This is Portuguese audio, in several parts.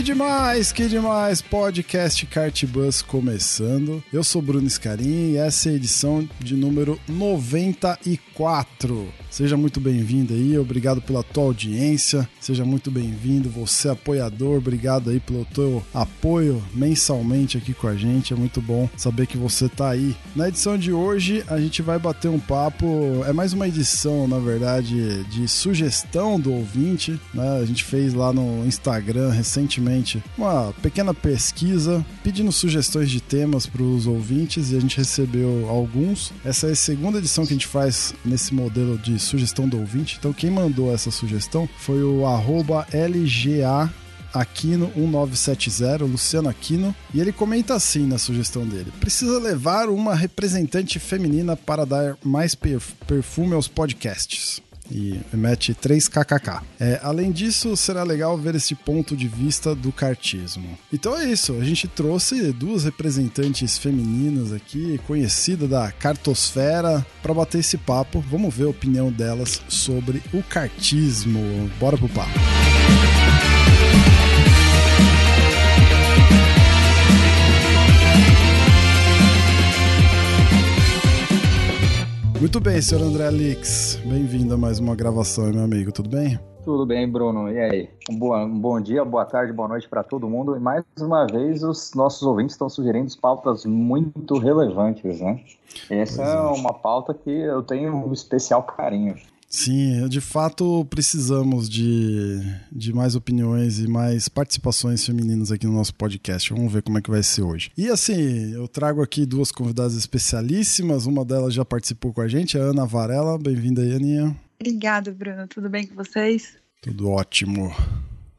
Que demais, que demais! Podcast Kart Bus começando. Eu sou Bruno Scarin e essa é a edição de número 94. Seja muito bem-vindo aí, obrigado pela tua audiência, seja muito bem-vindo, você apoiador, obrigado aí pelo teu apoio mensalmente aqui com a gente, é muito bom saber que você tá aí. Na edição de hoje a gente vai bater um papo, é mais uma edição, na verdade, de sugestão do ouvinte, né? A gente fez lá no Instagram recentemente uma pequena pesquisa pedindo sugestões de temas para os ouvintes e a gente recebeu alguns. Essa é a segunda edição que a gente faz nesse modelo de sugestão do ouvinte. Então quem mandou essa sugestão foi o LGA Aquino 1970, Luciano Aquino, e ele comenta assim na sugestão dele: precisa levar uma representante feminina para dar mais perfume aos podcasts e mete 3 kkk. É, além disso, será legal ver esse ponto de vista do cartismo. Então é isso, a gente trouxe duas representantes femininas aqui, conhecida da cartosfera, para bater esse papo. Vamos ver a opinião delas sobre o cartismo. Bora pro papo. Muito bem, senhor André Alix. Bem-vindo a mais uma gravação, meu amigo. Tudo bem? Tudo bem, Bruno. E aí? Um, boa, um bom dia, boa tarde, boa noite para todo mundo. E mais uma vez, os nossos ouvintes estão sugerindo pautas muito relevantes, né? Essa é, é uma pauta que eu tenho um especial carinho. Sim, de fato precisamos de, de mais opiniões e mais participações femininas aqui no nosso podcast. Vamos ver como é que vai ser hoje. E assim, eu trago aqui duas convidadas especialíssimas. Uma delas já participou com a gente, a Ana Varela. Bem-vinda aí, Aninha. Obrigada, Bruno. Tudo bem com vocês? Tudo ótimo.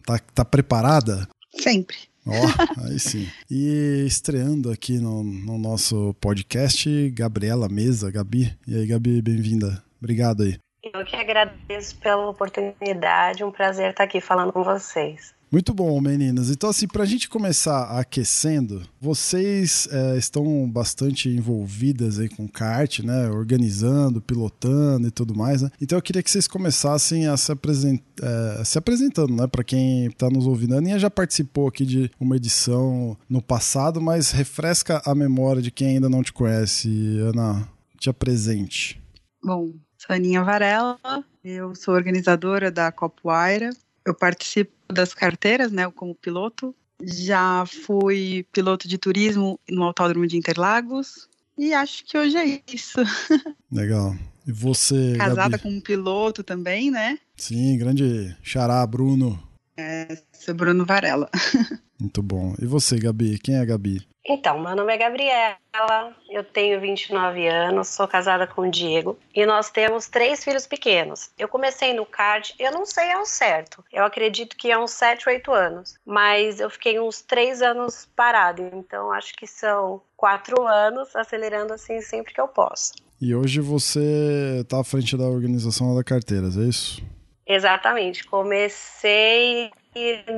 Tá, tá preparada? Sempre. Ó, oh, aí sim. E estreando aqui no, no nosso podcast, Gabriela Mesa. Gabi. E aí, Gabi, bem-vinda. Obrigado aí. Eu que agradeço pela oportunidade, um prazer estar aqui falando com vocês. Muito bom, meninas. Então, assim, para a gente começar aquecendo, vocês é, estão bastante envolvidas aí com kart, né? Organizando, pilotando e tudo mais, né? Então, eu queria que vocês começassem a se, apresent... É, se apresentando, né? Para quem está nos ouvindo. A Aninha já participou aqui de uma edição no passado, mas refresca a memória de quem ainda não te conhece. Ana, te apresente. Bom, Sou Aninha Varela, eu sou organizadora da Copuaira. Eu participo das carteiras, né, como piloto. Já fui piloto de turismo no Autódromo de Interlagos. E acho que hoje é isso. Legal. E você. Casada Gabi? com um piloto também, né? Sim, grande xará, Bruno. É, sou Bruno Varela. Muito bom. E você, Gabi? Quem é a Gabi? Então, meu nome é Gabriela, eu tenho 29 anos, sou casada com o Diego e nós temos três filhos pequenos. Eu comecei no kart, eu não sei ao certo, eu acredito que é uns 7, 8 anos, mas eu fiquei uns 3 anos parado, então acho que são 4 anos acelerando assim sempre que eu posso. E hoje você está à frente da organização da Carteiras, é isso? Exatamente, comecei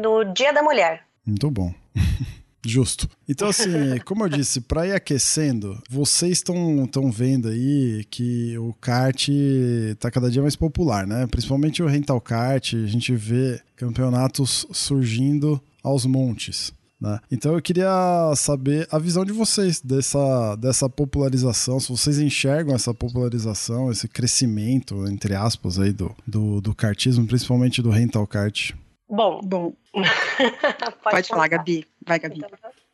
no Dia da Mulher. Muito bom. Justo. Então, assim, como eu disse, para ir aquecendo, vocês estão vendo aí que o kart tá cada dia mais popular, né? Principalmente o rental kart, a gente vê campeonatos surgindo aos montes. Né? Então eu queria saber a visão de vocês dessa, dessa popularização, se vocês enxergam essa popularização, esse crescimento, entre aspas, aí do, do, do kartismo, principalmente do rental kart. Bom. Bom. Pode, Pode falar, Gabi. Vai, Gabi. Então,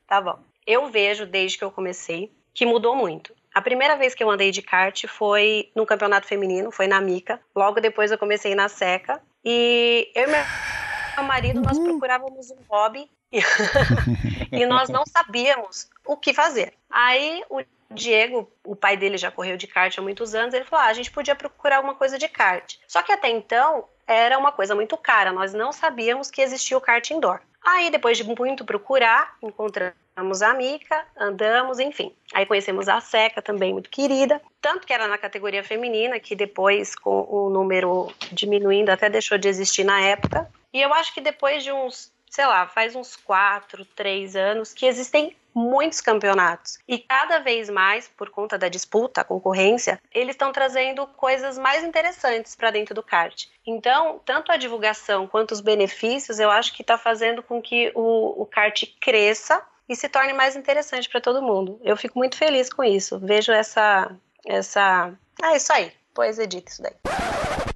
tá bom. Eu vejo desde que eu comecei que mudou muito. A primeira vez que eu andei de kart foi no campeonato feminino, foi na Mica. Logo depois eu comecei na Seca. E eu e meu marido, nós procurávamos um hobby e nós não sabíamos o que fazer. Aí o Diego, o pai dele já correu de kart há muitos anos, ele falou: ah, a gente podia procurar alguma coisa de kart. Só que até então era uma coisa muito cara, nós não sabíamos que existia o kart indoor. Aí, depois de muito procurar, encontramos a Mica, andamos, enfim. Aí conhecemos a Seca, também muito querida. Tanto que era na categoria feminina, que depois, com o número diminuindo, até deixou de existir na época. E eu acho que depois de uns, sei lá, faz uns quatro, três anos, que existem muitos campeonatos. E cada vez mais, por conta da disputa, a concorrência, eles estão trazendo coisas mais interessantes para dentro do kart. Então, tanto a divulgação quanto os benefícios, eu acho que está fazendo com que o, o kart cresça e se torne mais interessante para todo mundo. Eu fico muito feliz com isso. Vejo essa. essa... Ah, isso aí. Pois edita isso daí.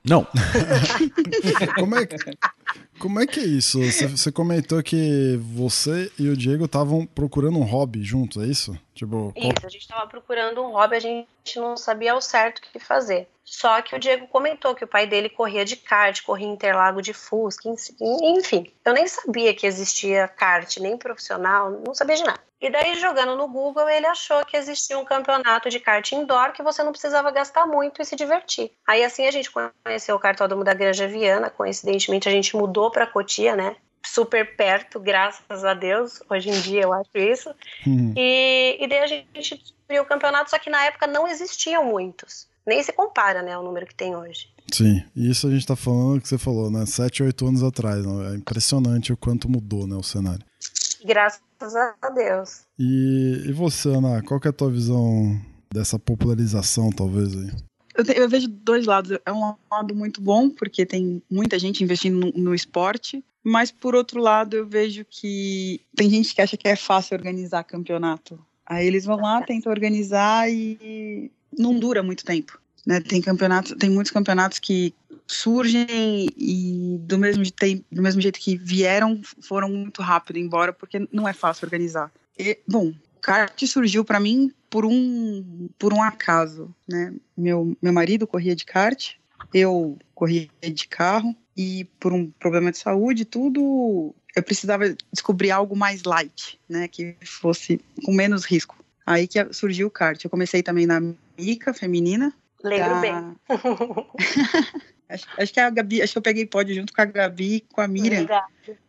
Não. como, é, como é que é isso? Você, você comentou que você e o Diego estavam procurando um hobby juntos, é isso? Tipo, Isso, a gente estava procurando um hobby, a gente não sabia ao certo o que fazer. Só que o Diego comentou que o pai dele corria de kart, corria Interlago de Fusca, enfim. Eu nem sabia que existia kart, nem profissional, não sabia de nada. E daí, jogando no Google, ele achou que existia um campeonato de kart indoor que você não precisava gastar muito e se divertir. Aí, assim, a gente conheceu o cartódromo da Granja Viana. Coincidentemente, a gente mudou para Cotia, né? super perto, graças a Deus. Hoje em dia eu acho isso. Uhum. E, e daí a gente descobriu o campeonato, só que na época não existiam muitos. Nem se compara, né, o número que tem hoje. Sim, isso a gente tá falando que você falou, né? Sete, oito anos atrás. Né? É impressionante o quanto mudou, né, o cenário. Graças a Deus. E, e você, Ana, qual que é a tua visão dessa popularização, talvez, aí? Eu, te, eu, vejo dois lados. É um lado muito bom, porque tem muita gente investindo no, no, esporte, mas por outro lado, eu vejo que tem gente que acha que é fácil organizar campeonato. Aí eles vão lá, tentam organizar e não dura muito tempo. Né? Tem campeonatos, tem muitos campeonatos que surgem e do mesmo, tem, do mesmo jeito que vieram, foram muito rápido embora, porque não é fácil organizar. E, bom, kart surgiu para mim por um por um acaso, né? Meu meu marido corria de kart, eu corria de carro e por um problema de saúde, tudo eu precisava descobrir algo mais light, né, que fosse com menos risco. Aí que surgiu o kart. Eu comecei também na Mica feminina. Lembro da... bem. acho, acho, que a Gabi, acho que eu peguei pódio junto com a Gabi e com a Miriam.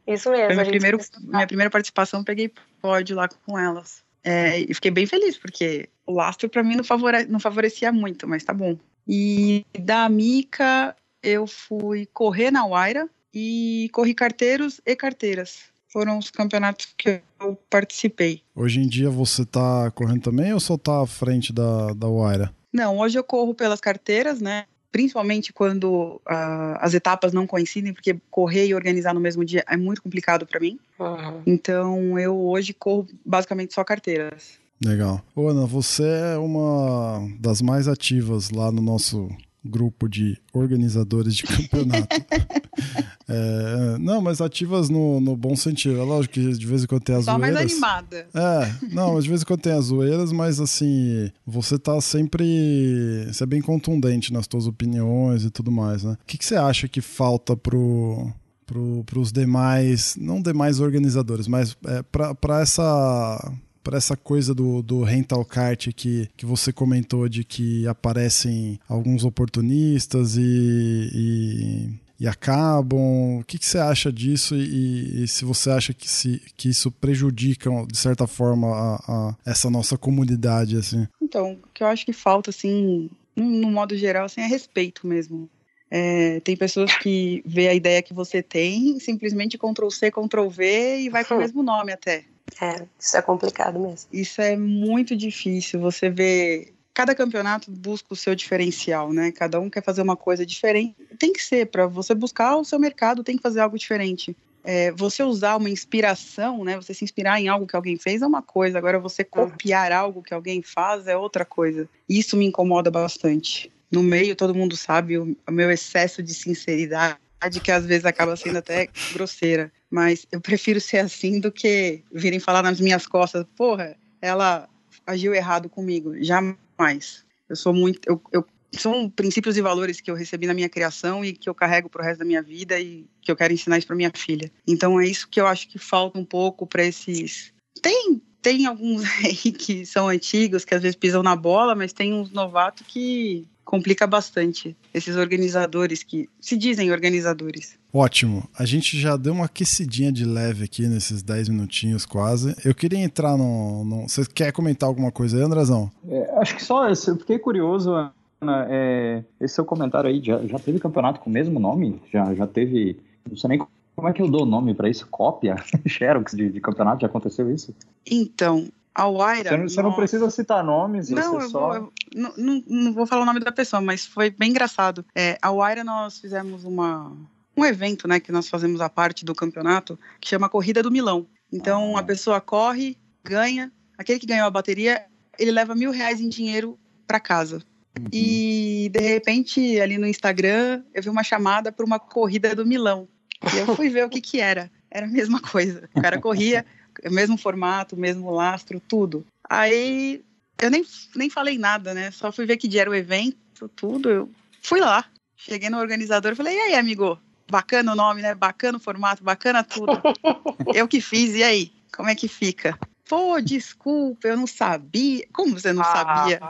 Isso mesmo. Foi meu primeiro, minha primeira participação, peguei pódio lá com elas. É, e fiquei bem feliz, porque o lastro para mim não, favore, não favorecia muito, mas tá bom. E da Mica, eu fui correr na Waira e corri carteiros e carteiras. Foram os campeonatos que eu participei. Hoje em dia você tá correndo também ou só tá à frente da, da Waira? Não, hoje eu corro pelas carteiras, né? principalmente quando uh, as etapas não coincidem, porque correr e organizar no mesmo dia é muito complicado para mim. Uhum. Então eu hoje corro basicamente só carteiras. Legal. Ô Ana, você é uma das mais ativas lá no nosso grupo de organizadores de campeonato. é, não, mas ativas no, no bom sentido. É lógico que de vez em quando tem as Só zoeiras. mais animada. É, não, de vez em quando tem as zoeiras, mas assim, você tá sempre. Você é bem contundente nas suas opiniões e tudo mais, né? O que, que você acha que falta pro. Para os demais, não demais organizadores, mas é, para essa para essa coisa do, do rental kart que, que você comentou de que aparecem alguns oportunistas e, e, e acabam. O que, que você acha disso e, e, se você acha que, se, que isso prejudica, de certa forma, a, a essa nossa comunidade? Assim? Então, o que eu acho que falta, assim, no modo geral, assim, é respeito mesmo. É, tem pessoas que vê a ideia que você tem, simplesmente Ctrl C, Ctrl V e vai com o mesmo nome até. É, isso é complicado mesmo. Isso é muito difícil. Você vê. Cada campeonato busca o seu diferencial, né? Cada um quer fazer uma coisa diferente. Tem que ser, para você buscar o seu mercado, tem que fazer algo diferente. É, você usar uma inspiração, né? Você se inspirar em algo que alguém fez é uma coisa, agora você hum. copiar algo que alguém faz é outra coisa. Isso me incomoda bastante. No meio, todo mundo sabe o meu excesso de sinceridade, que às vezes acaba sendo até grosseira. Mas eu prefiro ser assim do que virem falar nas minhas costas, porra, ela agiu errado comigo. Jamais. Eu sou muito. Eu, eu, são princípios e valores que eu recebi na minha criação e que eu carrego pro resto da minha vida e que eu quero ensinar isso para minha filha. Então é isso que eu acho que falta um pouco para esses. Tem tem alguns aí que são antigos, que às vezes pisam na bola, mas tem uns novatos que complica bastante. Esses organizadores que se dizem organizadores. Ótimo. A gente já deu uma aquecidinha de leve aqui nesses 10 minutinhos quase. Eu queria entrar no. no... Você quer comentar alguma coisa aí, Andrazão? É, acho que só, eu fiquei curioso, Ana, é, esse seu comentário aí, já, já teve campeonato com o mesmo nome? Já, já teve. Não sei nem como é que eu dou o nome para isso? Cópia? Xerox de, de campeonato? Já aconteceu isso? Então, a Waira. Você não, você não precisa citar nomes, não, eu só. Vou, eu não, não, não, vou falar o nome da pessoa, mas foi bem engraçado. É, a Waira, nós fizemos uma, um evento, né, que nós fazemos a parte do campeonato, que chama Corrida do Milão. Então, ah. a pessoa corre, ganha, aquele que ganhou a bateria, ele leva mil reais em dinheiro para casa. Uhum. E, de repente, ali no Instagram, eu vi uma chamada para uma corrida do Milão. E eu fui ver o que que era. Era a mesma coisa. O cara corria, mesmo formato, mesmo lastro, tudo. Aí eu nem, nem falei nada, né? Só fui ver que dia era o evento, tudo. Eu fui lá. Cheguei no organizador e falei: e aí, amigo? Bacana o nome, né? Bacana o formato, bacana tudo. eu que fiz, e aí? Como é que fica? Pô, desculpa, eu não sabia. Como você não ah. sabia?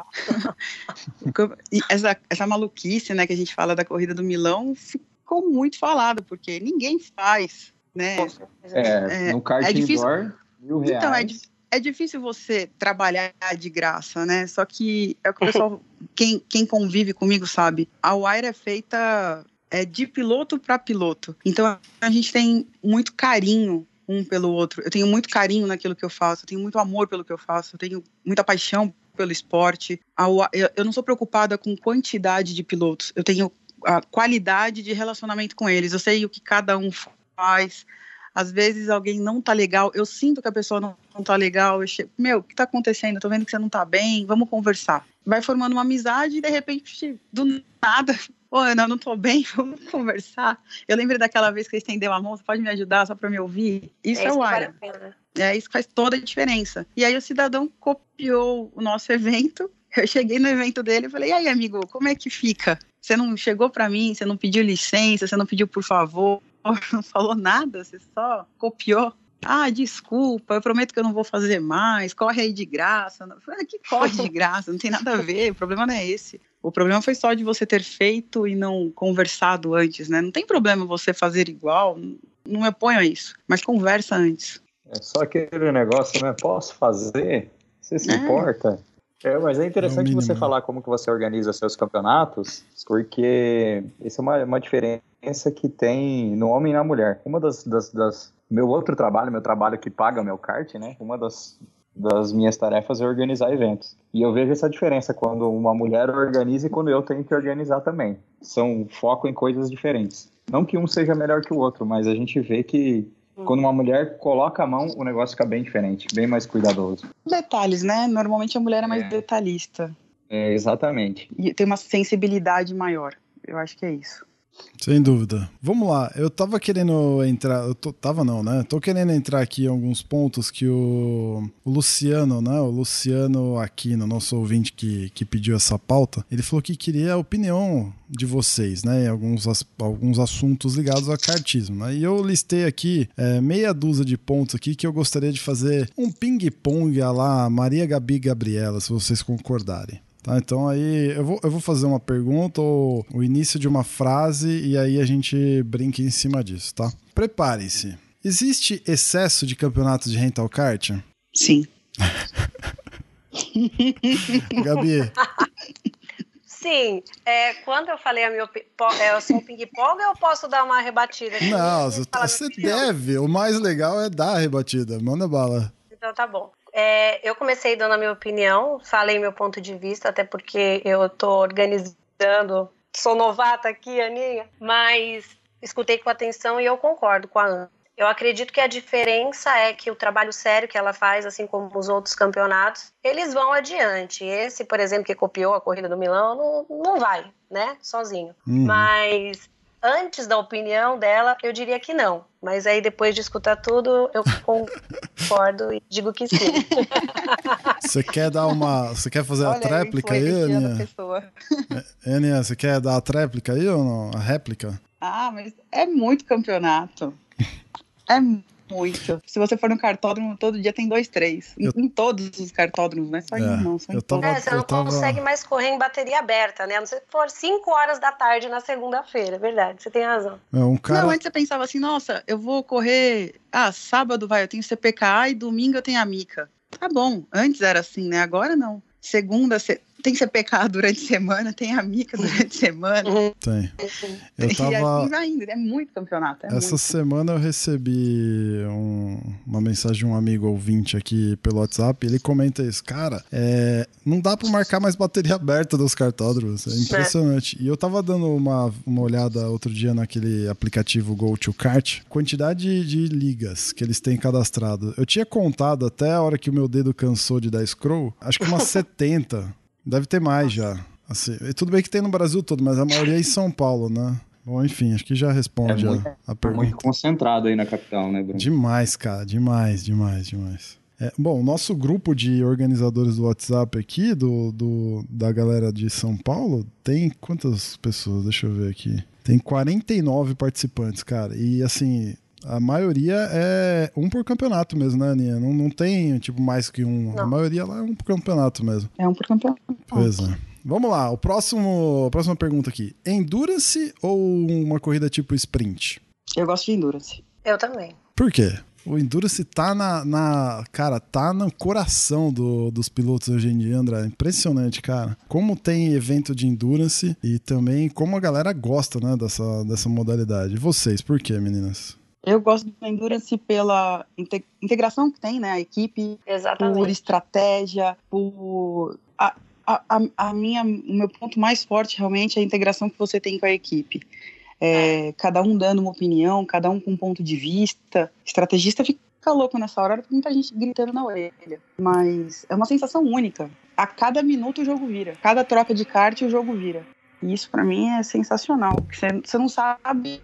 essa, essa maluquice, né, que a gente fala da corrida do Milão ficou muito falado, porque ninguém faz né? É, é no kart é difícil, indoor, mil reais. Então, é, é difícil você trabalhar de graça, né? Só que é o que o pessoal, quem, quem convive comigo sabe, a Wire é feita é, de piloto para piloto. Então a gente tem muito carinho um pelo outro. Eu tenho muito carinho naquilo que eu faço, eu tenho muito amor pelo que eu faço, eu tenho muita paixão pelo esporte. Eu não sou preocupada com quantidade de pilotos, eu tenho a qualidade de relacionamento com eles. Eu sei o que cada um faz. Às vezes alguém não tá legal, eu sinto que a pessoa não, não tá legal, eu chego, meu, o que tá acontecendo? Eu tô vendo que você não tá bem, vamos conversar. Vai formando uma amizade e de repente, do nada, ô Ana, eu não tô bem, vamos conversar. Eu lembro daquela vez que você estendeu a mão, você pode me ajudar só para me ouvir? Isso é, é o área. É isso que faz toda a diferença. E aí o cidadão copiou o nosso evento. Eu cheguei no evento dele e falei: e aí, amigo, como é que fica? Você não chegou para mim, você não pediu licença, você não pediu por favor, não falou nada, você só copiou. Ah, desculpa, eu prometo que eu não vou fazer mais, corre aí de graça. Ah, que corre de graça, não tem nada a ver, o problema não é esse. O problema foi só de você ter feito e não conversado antes, né? Não tem problema você fazer igual, não me oponho a isso, mas conversa antes. É só aquele negócio, né? Posso fazer? Você se é. importa? É, mas é interessante é você falar como que você organiza seus campeonatos, porque isso é uma, uma diferença que tem no homem e na mulher. Uma das, das, das, meu outro trabalho, meu trabalho que paga meu kart, né? Uma das, das minhas tarefas é organizar eventos. E eu vejo essa diferença quando uma mulher organiza e quando eu tenho que organizar também. São foco em coisas diferentes. Não que um seja melhor que o outro, mas a gente vê que quando uma mulher coloca a mão, o negócio fica bem diferente, bem mais cuidadoso. Detalhes, né? Normalmente a mulher é mais é. detalhista. É, exatamente. E tem uma sensibilidade maior. Eu acho que é isso. Sem dúvida. Vamos lá. Eu tava querendo entrar. Eu tô, tava não, né? Tô querendo entrar aqui em alguns pontos que o, o Luciano, né? O Luciano Aquino, nosso ouvinte que, que pediu essa pauta, ele falou que queria a opinião de vocês, né? Em alguns, alguns assuntos ligados a cartismo, né? E eu listei aqui é, meia dúzia de pontos aqui que eu gostaria de fazer um ping-pong a lá Maria Gabi Gabriela, se vocês concordarem. Tá, então aí eu vou, eu vou fazer uma pergunta ou o início de uma frase e aí a gente brinca em cima disso, tá? Prepare-se. Existe excesso de campeonatos de rental kart? Sim. Gabi. Sim, é, quando eu falei a minha é, eu sou ping-pong eu posso dar uma rebatida? Aqui? Não, você deve. O mais legal é dar a rebatida. Manda bala. Então tá bom. É, eu comecei dando a minha opinião, falei meu ponto de vista, até porque eu estou organizando, sou novata aqui, Aninha, mas escutei com atenção e eu concordo com a Ana. Eu acredito que a diferença é que o trabalho sério que ela faz, assim como os outros campeonatos, eles vão adiante. Esse, por exemplo, que copiou a corrida do Milão, não, não vai, né? Sozinho. Uhum. Mas antes da opinião dela, eu diria que não. Mas aí depois de escutar tudo, eu concordo e digo que sim. Você quer dar uma. Você quer fazer Olha, a tréplica aí, Aninha? É, Aninha, você quer dar a tréplica aí ou não? A réplica? Ah, mas é muito campeonato. É muito. Se você for no cartódromo, todo dia tem dois, três. Em, Eu- em todos os cartódromos, não é só em É, um, não. Só em eu tava- todos. É, você não tava- consegue mais correr em bateria aberta, né? A não ser que for 5 horas da tarde na segunda-feira, é verdade, você tem razão. É, um cara. Não, antes você pensava assim, nossa, eu vou correr. Ah, sábado vai, eu tenho CPKA e domingo eu tenho a Mica. Tá bom, antes era assim, né? Agora não. Segunda, tem CPKA durante a semana, tem a Mica durante a semana. Tem. Eu E tava. assim vai indo. É muito campeonato. É Essa muito. semana eu recebi um- uma mensagem de um amigo ouvinte aqui pelo WhatsApp. Ele comenta isso, cara. é, não dá pra marcar mais bateria aberta dos cartódromos. É impressionante. E eu tava dando uma, uma olhada outro dia naquele aplicativo Go to Kart, quantidade de ligas que eles têm cadastrado. Eu tinha contado até a hora que o meu dedo cansou de dar scroll, acho que umas 70. Deve ter mais já. Assim, tudo bem que tem no Brasil todo, mas a maioria é em São Paulo, né? Bom, enfim, acho que já responde É a- muito- a, pergunta. Muito concentrado aí na capital, né, Bruno? Demais, cara, demais, demais, demais. É, bom, o nosso grupo de organizadores do WhatsApp aqui, do, do- da galera de São Paulo, tem quantas pessoas? Deixa eu ver aqui. Tem 49 participantes, cara. E assim, a maioria é um por campeonato mesmo, né, Aninha? Não, não tem, tipo, mais que um. A Não. maioria lá é um por campeonato mesmo. É um por campeonato. Pois é. Vamos lá, o próximo, a próxima pergunta aqui. Endurance ou uma corrida tipo sprint? Eu gosto de endurance. Eu também. Por quê? O Endurance tá na, na- Cara, tá no coração do- dos pilotos hoje em dia, André. Impressionante, cara. Como tem evento de Endurance e também como a galera gosta, né, dessa, dessa modalidade. E vocês, por quê, meninas? Eu gosto do endurance pela inte- integração que tem, né? A equipe, por Exatamente. estratégia, por. A, a, a- minha, o meu ponto mais forte realmente é a integração que você tem com a equipe. É, cada um dando uma opinião, cada um com um ponto de vista. Estrategista fica louco nessa hora, porque muita gente gritando na orelha. Mas é uma sensação única. A cada minuto o jogo vira. Cada troca de kart o jogo vira. E isso pra mim é sensacional. você não sabe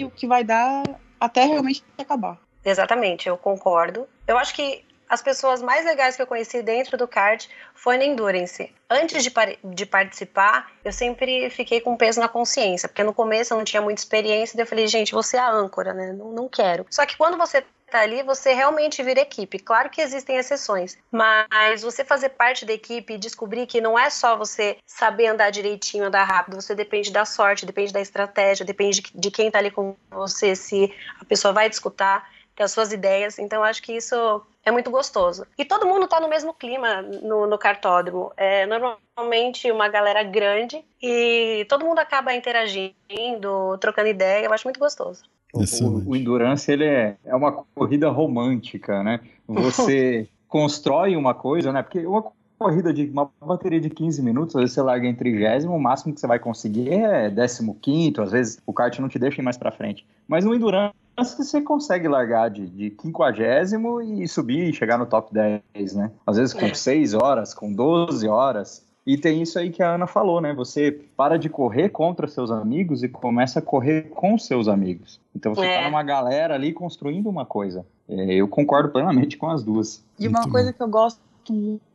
o que vai dar até realmente acabar. Exatamente, eu concordo. Eu acho que as pessoas mais legais que eu conheci dentro do kart foi no Endurance. Antes de, pare- de participar, eu sempre fiquei com peso na consciência, porque no começo eu não tinha muita experiência, daí eu falei, gente, você é a âncora, né? Não, não quero. Só que quando você tá ali, você realmente vira equipe. Claro que existem exceções, mas você fazer parte da equipe e descobrir que não é só você saber andar direitinho, andar rápido, você depende da sorte, depende da estratégia, depende de, quem tá ali com você, se a pessoa vai te escutar, ter as suas ideias. Então, acho que isso é muito gostoso. E todo mundo tá no mesmo clima no, no cartódromo. É normalmente uma galera grande e todo mundo acaba interagindo, trocando ideia. Eu acho muito gostoso. O, o Endurance ele é, é uma corrida romântica, né? Você constrói uma coisa, né? Porque uma corrida de uma bateria de 15 minutos, às vezes você larga em trigésimo, o máximo que você vai conseguir é 15, às vezes o kart não te deixa ir mais pra frente. Mas no Endurance você consegue largar de, de 50 e subir e chegar no top 10, né? Às vezes com É. 6 horas, com 12 horas. E tem isso aí que a Ana falou, né? Você para de correr contra seus amigos e começa a correr com seus amigos. Então você É. tá numa galera ali construindo uma coisa. É, eu concordo plenamente com as duas. E uma Muito coisa que eu gosto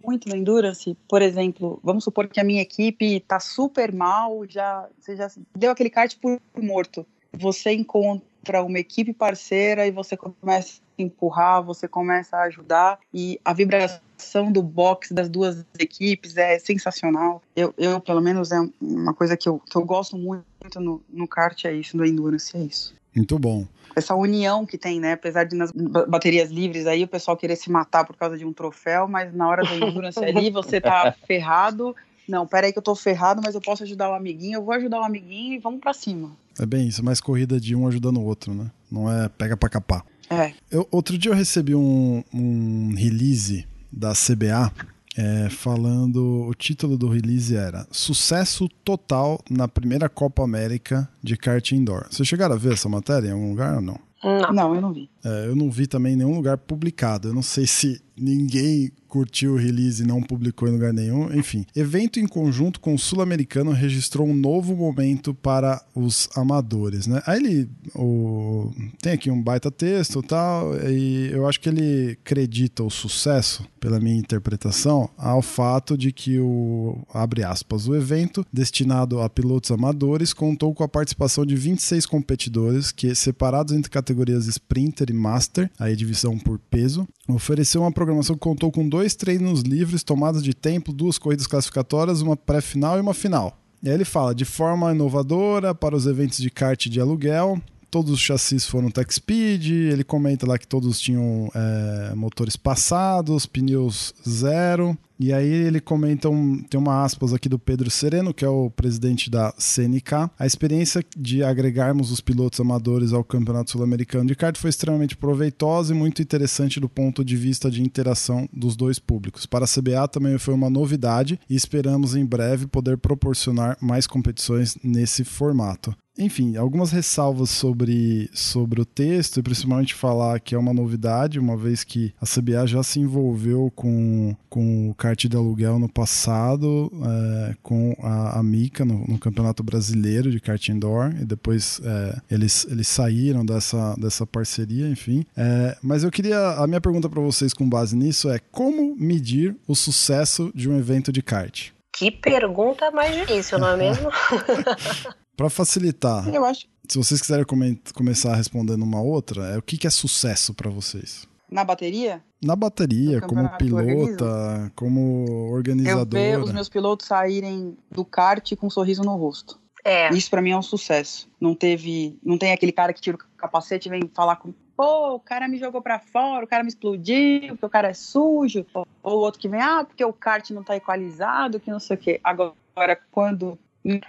muito no Endurance, por exemplo, vamos supor que a minha equipe tá super mal, já, você já deu aquele kart por morto. Você encontra uma equipe parceira e você começa a empurrar, você começa a ajudar e a vibração do box das duas equipes é sensacional. Eu, eu pelo menos, é uma coisa que eu, que eu gosto muito no, no kart, é isso, no Endurance, é isso Muito bom. essa união que tem, né? Apesar de nas ba- baterias livres aí o pessoal querer se matar por causa de um troféu, mas na hora da endurance ali você tá ferrado. Não, peraí que eu tô ferrado, mas eu posso ajudar o amiguinho, eu vou ajudar o amiguinho e vamos pra cima. É bem isso, é mais corrida de um ajudando o outro, né? Não é pega pra capar. É. Eu- outro dia eu recebi um, um release da CBA é, falando. O título do release era Sucesso Total na primeira Copa América de kart indoor. Vocês chegaram a ver essa matéria em algum lugar ou não? Não. Não, eu não vi. É, eu não vi também em nenhum lugar publicado. Eu não sei se ninguém curtiu o release e não publicou em lugar nenhum. Enfim, evento em conjunto com o Sul-Americano registrou um novo momento para os amadores, né? Aí ele o, tem aqui um baita texto tal, e eu acho que ele acredita o sucesso, pela minha interpretação, ao fato de que o, abre aspas, o evento destinado a pilotos amadores contou com a participação de 26 competidores que, separados entre categorias Sprinter e Master, aí divisão por peso, ofereceu uma programação que contou com dois treinos livres, tomadas de tempo, duas corridas classificatórias, uma pré-final e uma final. E aí ele fala de forma inovadora para os eventos de kart de aluguel, todos os chassis foram Tech Speed, ele comenta lá que todos tinham é, motores passados, pneus zero. E aí ele comenta, um, tem uma aspas aqui do Pedro Sereno, que é o presidente da CNK. A experiência de agregarmos os pilotos amadores ao Campeonato Sul-Americano de kart foi extremamente proveitosa e muito interessante do ponto de vista de interação dos dois públicos. Para a CBA também foi uma novidade e esperamos em breve poder proporcionar mais competições nesse formato. Enfim, algumas ressalvas sobre, sobre o texto, e principalmente falar que é uma novidade, uma vez que a CBA já se envolveu com, com o kart de aluguel no passado, é, com a, a Mica no, no, Campeonato Brasileiro de kart indoor, e depois é, eles, eles saíram dessa, dessa parceria, enfim. É, mas eu queria, a minha pergunta para vocês com base nisso é como medir o sucesso de um evento de kart? Que pergunta mais difícil, não é mesmo? Para facilitar, eu acho. se vocês quiserem come começar respondendo uma outra, é o que, que é sucesso para vocês? Na bateria? Na bateria, como pilota, como organizadora. Eu ver os meus pilotos saírem do kart com um sorriso no rosto. É. Isso para mim é um sucesso. Não teve, não tem aquele cara que tira o capacete e vem falar com, pô, o cara me jogou para fora, o cara me explodiu, porque o cara é sujo, ou o outro que vem, ah, porque o kart não tá equalizado, que não sei o quê. Agora, quando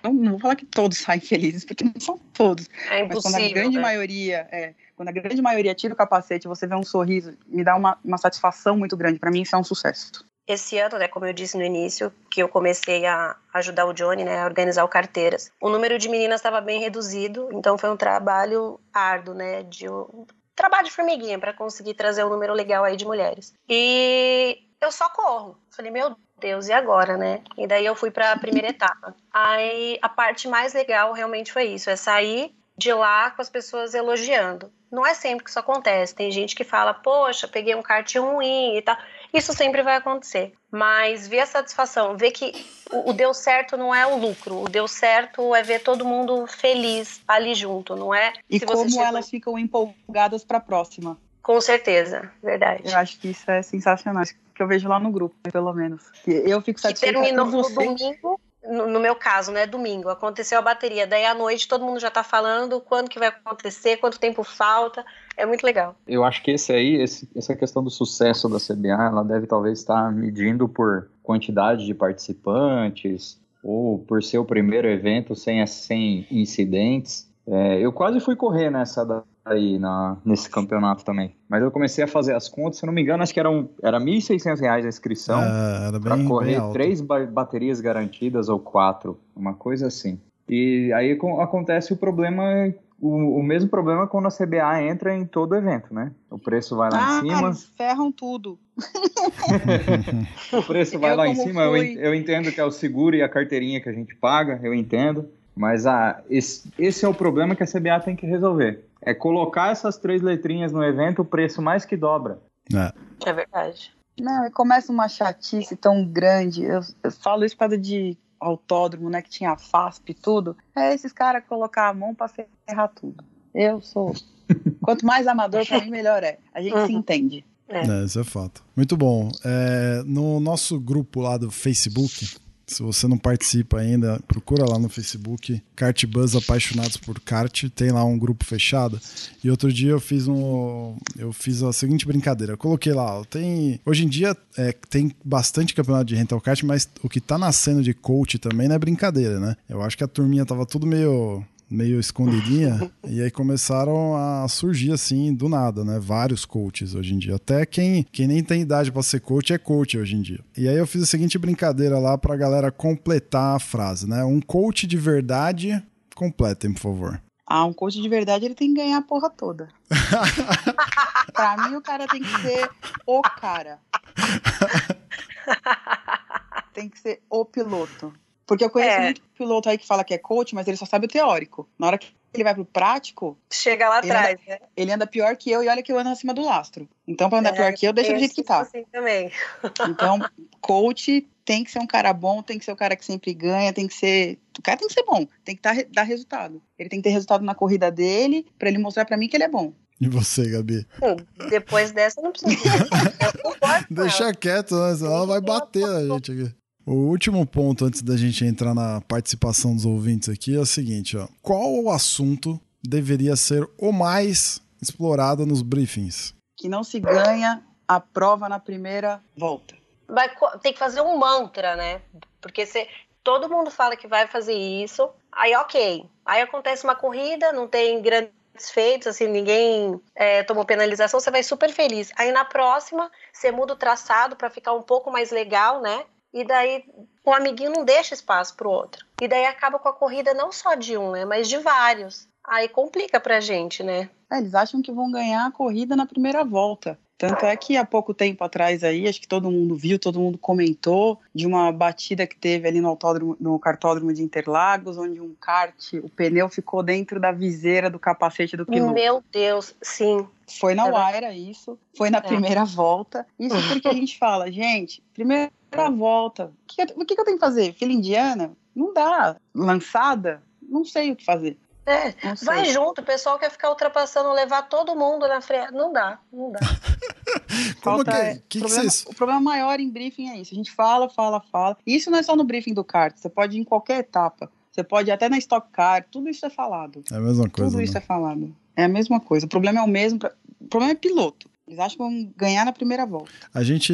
não, não vou falar que todos saem felizes, porque não são todos. É mas quando a grande né? maioria, é, quando a grande maioria tira o capacete, você vê um sorriso, me dá uma, uma satisfação muito grande. Para mim, isso é um sucesso. Esse ano, né, como eu disse no início, que eu comecei a ajudar o Johnny, né, a organizar o carteiras. O número de meninas estava bem reduzido, então foi um trabalho árduo, né, de um trabalho de formiguinha para conseguir trazer um número legal aí de mulheres. E eu só corro. Falei, meu Deus, e agora, né? E daí eu fui para a primeira etapa. Aí a parte mais legal realmente foi isso, é sair de lá com as pessoas elogiando. Não é sempre que isso acontece. Tem gente que fala, poxa, peguei um kart ruim e tal. Isso sempre vai acontecer. Mas ver a satisfação, ver que o, o deu certo não é o lucro. O deu certo é ver todo mundo feliz ali junto, não é? E como elas ficam empolgadas para a próxima. Com certeza, verdade. Eu acho que isso é sensacional, que eu vejo lá no grupo, pelo menos. Eu fico satisfeita que terminou no domingo, no, no, meu caso, né, domingo, aconteceu a bateria, daí à noite todo mundo já tá falando quando que vai acontecer, quanto tempo falta, é muito legal. Eu acho que esse aí, esse, essa questão do sucesso da CBA, ela deve talvez estar medindo por quantidade de participantes, ou por ser o primeiro evento sem, sem incidentes. É, eu quase fui correr nessa da, aí na, nesse campeonato também. Mas eu comecei a fazer as contas, se não me engano, acho que eram, era R$ 1.600 a inscrição é, para correr três ba baterias garantidas ou quatro, uma coisa assim. E aí acontece o problema, o, o, mesmo problema quando a CBA entra em todo evento, né? O preço vai lá ah, em cima. Eles ferram tudo. o preço vai eu lá em cima. Eu, eu entendo que é o seguro e a carteirinha que a gente paga, eu entendo. Mas ah, esse, esse é o problema que a CBA tem que resolver. É colocar essas três letrinhas no evento, o preço mais que dobra. É, é verdade. Não, e começa uma chatice tão grande. Eu, eu falo isso para de autódromo, né? Que tinha FASP e tudo. É esses caras colocar a mão para ferrar tudo. Eu sou. Quanto mais amador, para mim, melhor é. A gente uhum. se entende. É. é, isso é fato. Muito bom. É, no nosso grupo lá do Facebook, se você não participa ainda, procura lá no Facebook Kart Buzz Apaixonados por Kart, tem lá um grupo fechado. E outro dia eu fiz um eu fiz a seguinte brincadeira, eu coloquei lá, tem hoje em dia é, tem bastante campeonato de rental kart, mas o que tá nascendo de coach também não é brincadeira, né? Eu acho que a turminha tava tudo meio meio escondidinha, e aí começaram a surgir assim do nada, né? Vários coaches hoje em dia. Até quem, quem nem tem idade para ser coach é coach hoje em dia. E aí eu fiz a seguinte brincadeira lá pra galera completar a frase, né? Um coach de verdade, completem, por favor. Ah, um coach de verdade ele tem que ganhar a porra toda. pra mim, o cara tem que ser o cara. tem que ser o piloto. Porque eu conheço É. muito piloto aí que fala que é coach, mas ele só sabe o teórico. Na hora que ele vai pro prático, Chega lá atrás, né? ele anda pior que eu e olha que eu ando acima do lastro. Então, pra andar É, pior que eu, deixa do jeito que tá. Assim também. Então, coach tem que ser um cara bom, tem que ser o cara que sempre ganha, tem que ser. O cara tem que ser bom, tem que tá, dar resultado. Ele tem que ter resultado na corrida dele, pra ele mostrar pra mim que ele é bom. E você, Gabi? Hum, Depois dessa, eu não ela. Deixa quieto, né? Senão ela vai bater na gente aqui. O último ponto antes da gente entrar na participação dos ouvintes aqui é o seguinte, ó. Qual o assunto deveria ser o mais explorado nos briefings? Que não se ganha a prova na primeira volta. vai tem que fazer um mantra, né? Porque você, todo mundo fala que vai fazer isso, aí ok. Aí acontece uma corrida, não tem grandes feitos, assim, ninguém é, tomou penalização, você vai super feliz. Aí na próxima, você muda o traçado para ficar um pouco mais legal, né? E daí o amiguinho não deixa espaço pro outro. E daí acaba com a corrida não só de um, né? Mas de vários. Aí complica pra gente, né? É, eles acham que vão ganhar a corrida na primeira volta. Tanto é que há pouco tempo atrás aí, acho que todo mundo viu, todo mundo comentou de uma batida que teve ali no, autódromo, no cartódromo de Interlagos, onde um kart, o pneu ficou dentro da viseira do capacete do piloto. Meu Deus, sim. Foi na verdade. Waira isso, foi na É. primeira volta. Isso porque a gente fala, gente, primeira volta, o que, eu- o que que eu tenho que fazer? Fila indiana? Não dá. Lançada? Não sei o que fazer. É, vai junto, o pessoal quer ficar ultrapassando, levar todo mundo na frente. Não dá, não dá. Como Falta- que é? Que que problema- vocês- O problema maior em briefing é isso. A gente fala, fala, fala. E isso não é só no briefing do kart. Você pode ir em qualquer etapa. Você pode ir até na Stock Car. Tudo isso é falado. É a mesma coisa, Tudo isso né? é falado. É a mesma coisa. O problema é o mesmo. pra- O problema é piloto. Eles acham que vão ganhar na primeira volta. A gente,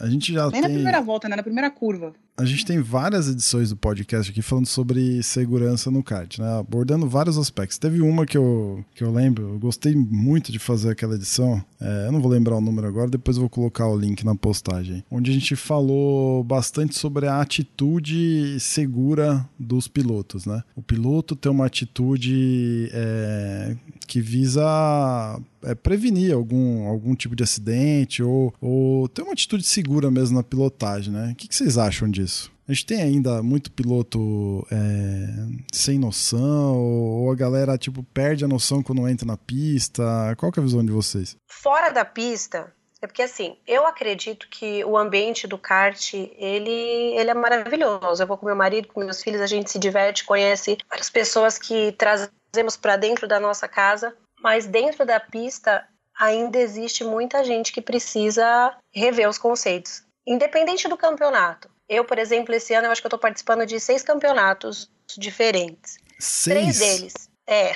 a gente já Nem na tem... primeira volta, né? Na primeira curva. A gente tem várias edições do podcast aqui falando sobre segurança no kart, né? Abordando vários aspectos. Teve uma que eu, que eu lembro, eu gostei muito de fazer aquela edição. É, eu não vou lembrar o número agora, depois eu vou colocar o link na postagem. Onde a gente falou bastante sobre a atitude segura dos pilotos, né? O piloto tem uma atitude é, que visa é, prevenir algum, algum tipo de acidente ou, ou ter uma atitude segura mesmo na pilotagem, né? O que, que vocês acham disso? A gente tem ainda muito piloto é, sem noção, ou a galera tipo perde a noção quando entra na pista. Qual que é a visão de vocês? Fora da pista, é porque assim, eu acredito que o ambiente do kart, ele, ele é maravilhoso. Eu vou com meu marido, com meus filhos, a gente se diverte, conhece várias pessoas que trazemos para dentro da nossa casa, mas dentro da pista ainda existe muita gente que precisa rever os conceitos. Independente do campeonato. Eu, por exemplo, esse ano eu acho que eu estou participando de seis campeonatos diferentes. Seis? Três deles. É.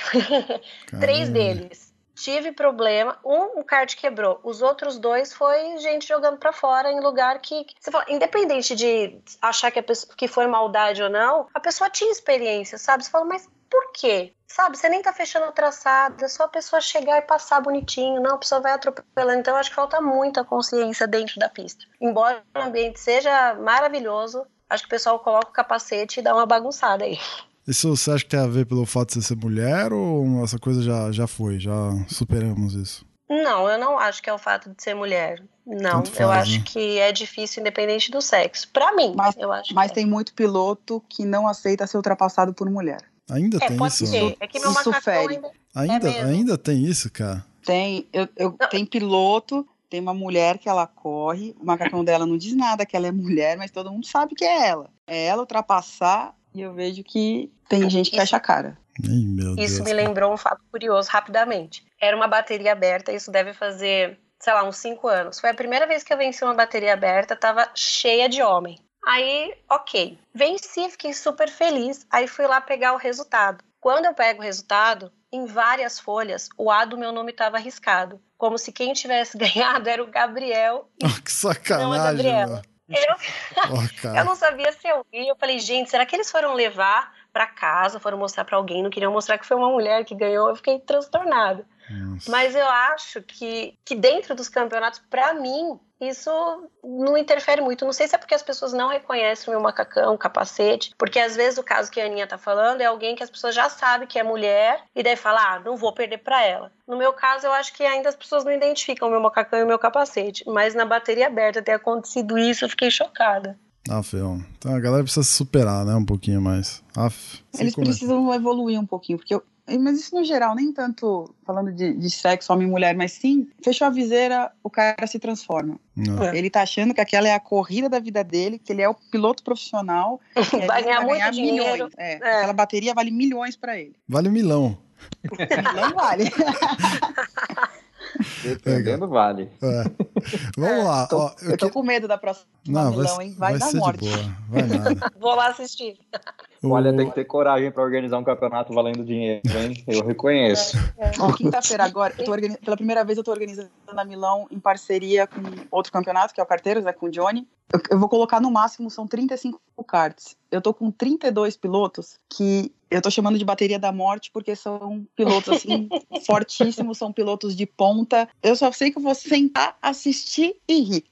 Três deles. Tive problema. Um, o kart quebrou. Os outros dois foi gente jogando pra fora em lugar que. você fala, independente de achar que, a pessoa, que foi maldade ou não, a pessoa tinha experiência, sabe? Você fala, mas por quê? Sabe, você nem tá fechando o traçado, é só a pessoa chegar e passar bonitinho, não, a pessoa vai atropelando. Então, eu acho que falta muita consciência dentro da pista. Embora o ambiente seja maravilhoso, acho que o pessoal coloca o capacete e dá uma bagunçada aí. Isso você acha que tem a ver pelo fato de você ser mulher ou essa coisa já, já foi? Já superamos isso? Não, eu não acho que é o fato de ser mulher. Não, Tanto eu faz, acho né? que é difícil independente do sexo. Pra mim, Mas- eu acho Mas que tem muito piloto que não aceita ser ultrapassado por mulher. Ainda é. Tem pode isso? ser. É que meu Isso fere. ainda... Ainda, É ainda tem isso, cara? Tem, eu, eu- tem piloto, tem uma mulher que ela corre, o macacão dela não diz nada que ela é mulher, mas todo mundo sabe que é ela. É ela ultrapassar e eu vejo que tem gente que Isso- fecha a cara. Ai, meu Isso Deus. me lembrou um fato curioso, rapidamente. Era uma bateria aberta, isso deve fazer, sei lá, uns cinco anos. Foi a primeira vez que eu venci uma bateria aberta, tava cheia de homem. Aí, ok. Venci, fiquei super feliz. Aí fui lá pegar o resultado. Quando eu pego o resultado, em várias folhas, o A do meu nome estava riscado. Como se quem tivesse ganhado era o Gabriel. Oh, que Não, sacanagem, Gabriela. mano. Eu, Ó, eu não sabia se eu ia. Eu falei, gente, será que eles foram levar para casa, foram mostrar para alguém, não queriam mostrar que foi uma mulher que ganhou, eu fiquei transtornada. Nossa. Mas eu acho que, que dentro dos campeonatos, para mim, isso não interfere muito. Não sei se é porque as pessoas não reconhecem o meu macacão, o capacete, porque às vezes o caso que a Aninha tá falando é alguém que as pessoas já sabem que é mulher e daí fala, ah, não vou perder para ela. No meu caso, eu acho que ainda as pessoas não identificam o meu macacão e o meu capacete, mas na bateria aberta ter acontecido isso, eu fiquei chocada. Ah. Então a galera precisa se superar, né? Um pouquinho mais. Aff, Eles precisam evoluir um pouquinho, porque eu, mas isso no geral, nem tanto falando de, de sexo, homem e mulher, mas sim, fechou a viseira, o cara se transforma. Não. Ele tá achando que aquela é a corrida da vida dele, que ele é o piloto profissional. vai ganhar muito ganhar. Milhões. É, é. Aquela bateria vale milhões para ele. Vale milão. milão vale. Dependendo, vale. É. Vamos lá. Tô, ó, eu, eu tô que... com medo da próxima Não, milão, vai, hein? Vai, vai dar morte. Vai nada. Vou lá assistir. Olha, tem que ter coragem para organizar um campeonato valendo dinheiro, hein? Eu reconheço. É, é. Quinta-feira agora, organiz... pela primeira vez eu tô organizando a Milão em parceria com outro campeonato, que é o Carteiros, né, com o Johnny. Eu, eu vou colocar no máximo, são 35 karts. Eu tô com 32 pilotos que eu tô chamando de bateria da morte porque são pilotos assim fortíssimos, são pilotos de ponta. Eu só sei que eu vou sentar, assistir e rir.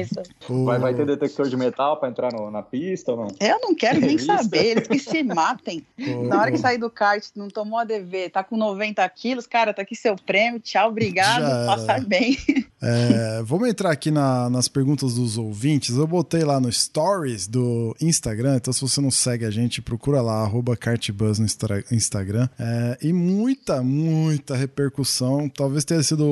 Isso. Vai, vai ter detector de metal para entrar no, na pista ou não? Eu não quero nem saber, eles que se matem. Na hora que sair do kart, não tomou ADV, tá com 90 quilos, cara, tá aqui seu prêmio, tchau, obrigado, passar bem. É, vamos entrar aqui na, nas perguntas dos ouvintes. Eu botei lá no Stories do Instagram, então se você não segue a gente, procura lá, cartbus no Instagram. É, e muita, muita repercussão. Talvez tenha sido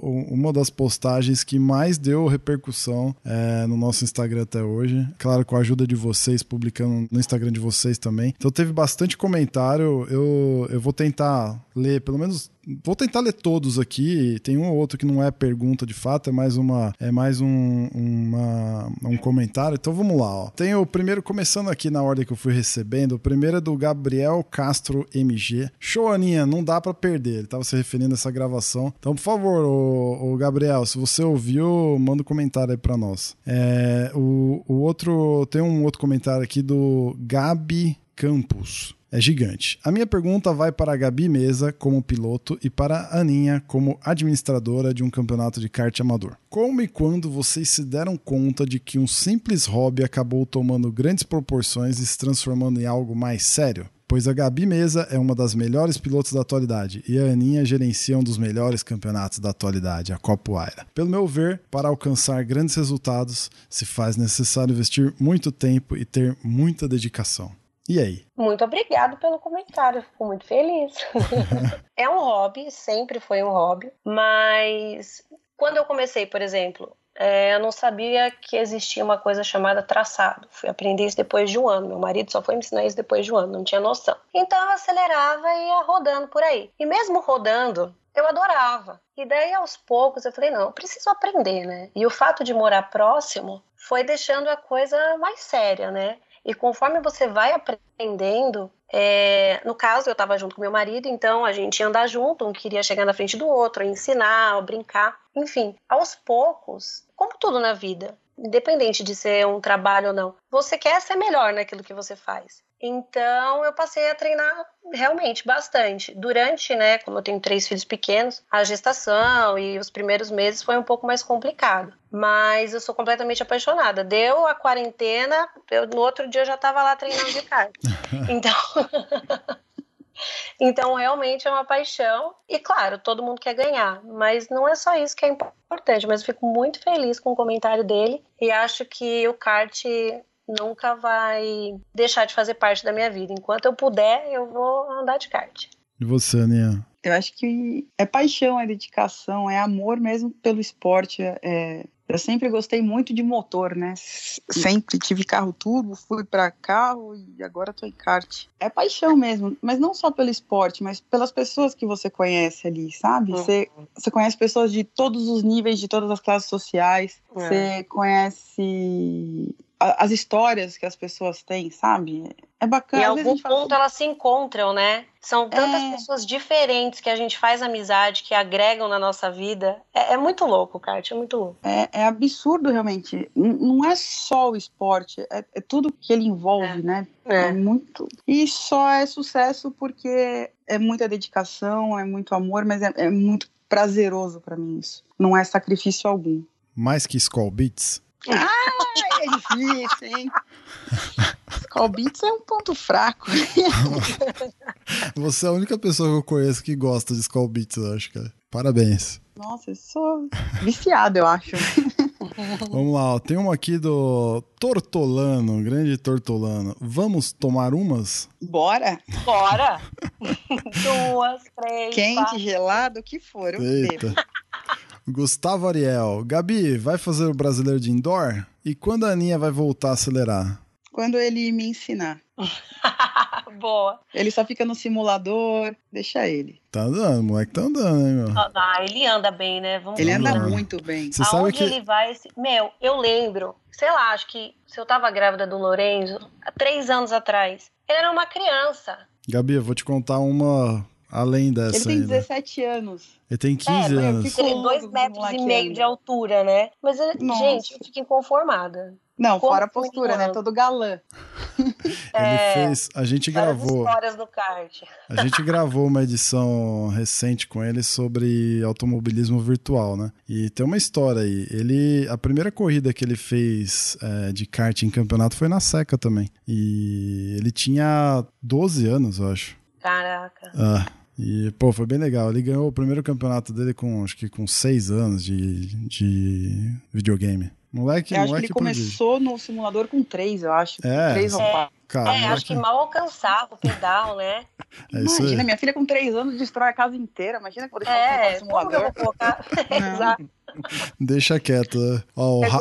uma das postagens que mais deu repercussão repercussão é, no nosso Instagram até hoje. Claro, com a ajuda de vocês, publicando no Instagram de vocês também. Então teve bastante comentário. Eu, eu vou tentar ler pelo menos Vou tentar ler todos aqui. Tem um ou outro que não é pergunta de fato, é mais uma, é mais um, uma, um comentário. Então vamos lá. Ó. Tem o primeiro começando aqui na ordem que eu fui recebendo. O primeiro é do Gabriel Castro MG. Show, Aninha, não dá para perder. Ele tava se referindo a essa gravação. Então, por favor, o, Gabriel, se você ouviu, manda um comentário aí para nós. É, o, o outro tem um outro comentário aqui do Gabi Campos é gigante. A minha pergunta vai para a Gabi Mesa como piloto e para a Aninha como administradora de um campeonato de kart amador. Como e quando vocês se deram conta de que um simples hobby acabou tomando grandes proporções e se transformando em algo mais sério? Pois a Gabi Mesa é uma das melhores pilotos da atualidade e a Aninha gerencia um dos melhores campeonatos da atualidade, a Copoaira. Pelo meu ver, para alcançar grandes resultados, se faz necessário investir muito tempo e ter muita dedicação. E aí? Muito obrigado pelo comentário, fico muito feliz. é um hobby, sempre foi um hobby, mas quando eu comecei, por exemplo, é, eu não sabia que existia uma coisa chamada traçado. Fui aprender isso depois de um ano. Meu marido só foi me ensinar isso depois de um ano, não tinha noção. Então eu acelerava e ia rodando por aí. E mesmo rodando, eu adorava. E daí aos poucos eu falei, não, eu preciso aprender, né? E o fato de morar próximo foi deixando a coisa mais séria, né? E conforme você vai aprendendo, é, no caso eu estava junto com meu marido, então a gente ia andar junto, um queria chegar na frente do outro, ensinar, brincar, enfim, aos poucos, como tudo na vida, independente de ser um trabalho ou não, você quer ser melhor naquilo que você faz. Então eu passei a treinar realmente bastante. Durante, né, como eu tenho três filhos pequenos, a gestação e os primeiros meses foi um pouco mais complicado. Mas eu sou completamente apaixonada. Deu a quarentena, eu, no outro dia eu já estava lá treinando de tarde. Então. Então, realmente é uma paixão. E, claro, todo mundo quer ganhar. Mas não é só isso que é importante. Mas eu fico muito feliz com o comentário dele. E acho que o kart nunca vai deixar de fazer parte da minha vida. Enquanto eu puder, eu vou andar de kart. E você, Aninha? Eu acho que é paixão, é dedicação, é amor mesmo pelo esporte. É... Eu sempre gostei muito de motor, né? Sempre tive carro turbo, fui para carro e agora tô em kart. É paixão mesmo, mas não só pelo esporte, mas pelas pessoas que você conhece ali, sabe? Uhum. Você, você conhece pessoas de todos os níveis, de todas as classes sociais. É. Você conhece as histórias que as pessoas têm, sabe? É bacana. Em algum ponto elas se encontram, né? São tantas É. pessoas diferentes que a gente faz amizade, que agregam na nossa vida. É, é muito louco, Kart, é muito louco. É, é absurdo, realmente. N- não é só o esporte, é, é tudo que ele envolve, É. né? É. É. muito. E só é sucesso porque é muita dedicação, é muito amor, mas é, é muito prazeroso pra mim isso. Não é sacrifício algum. Mais que Skull Beats. Ai, é difícil, hein? Skull Beats é um ponto fraco. Você é a única pessoa que eu conheço que gosta de Skull Beats, eu acho, cara. Parabéns. Nossa, eu sou viciado, eu acho. Vamos lá, ó. tem uma aqui do Tortolano, grande Tortolano. Vamos tomar umas? Bora? Bora! Duas, três, Quente, quatro. gelado, o que for. Eu bebo. Gustavo Ariel. Gabi, vai fazer o brasileiro de indoor? E quando a Aninha vai voltar a acelerar? Quando ele me ensinar. Boa. Ele só fica no simulador, deixa ele. Tá andando, o moleque tá andando, hein, meu? Ah, ele anda bem, né? Vamos Ele anda muito bem. Você sabe Aonde que. ele vai. Meu, eu lembro, sei lá, acho que se eu tava grávida do Lorenzo, há três anos atrás, ele era uma criança. Gabi, eu vou te contar uma além dessa Ele tem ainda. 17 anos. Ele tem 15 É, anos. Ele tem louco dois com esse metros e meio ainda. de altura, né? Mas, ele- Nossa. gente, eu fico inconformada. Não, Como fora a postura, né? Todo galã. Ele fez. A gente gravou. histórias no kart. A gente gravou uma edição recente com ele sobre automobilismo virtual, né? E tem uma história aí. Ele, a primeira corrida que ele fez é, de kart em campeonato foi na Seca também. E ele tinha 12 anos, eu acho. Caraca. Ah, e, pô, foi bem legal. Ele ganhou o primeiro campeonato dele com, acho que com 6 anos de, de videogame. Moleque, Eu acho que moleque ele prodígio. começou no simulador com 3, eu acho. É, 3 ou é. 4. Cara, é, acho moleque- que mal alcançava o pedal, né? é isso Imagina, aí. minha filha com 3 anos destrói a casa inteira. Imagina que eu vou deixar É, no como que eu simulador. vou colocar? Não. Exato, Deixa quieto. Ó, o, Ra-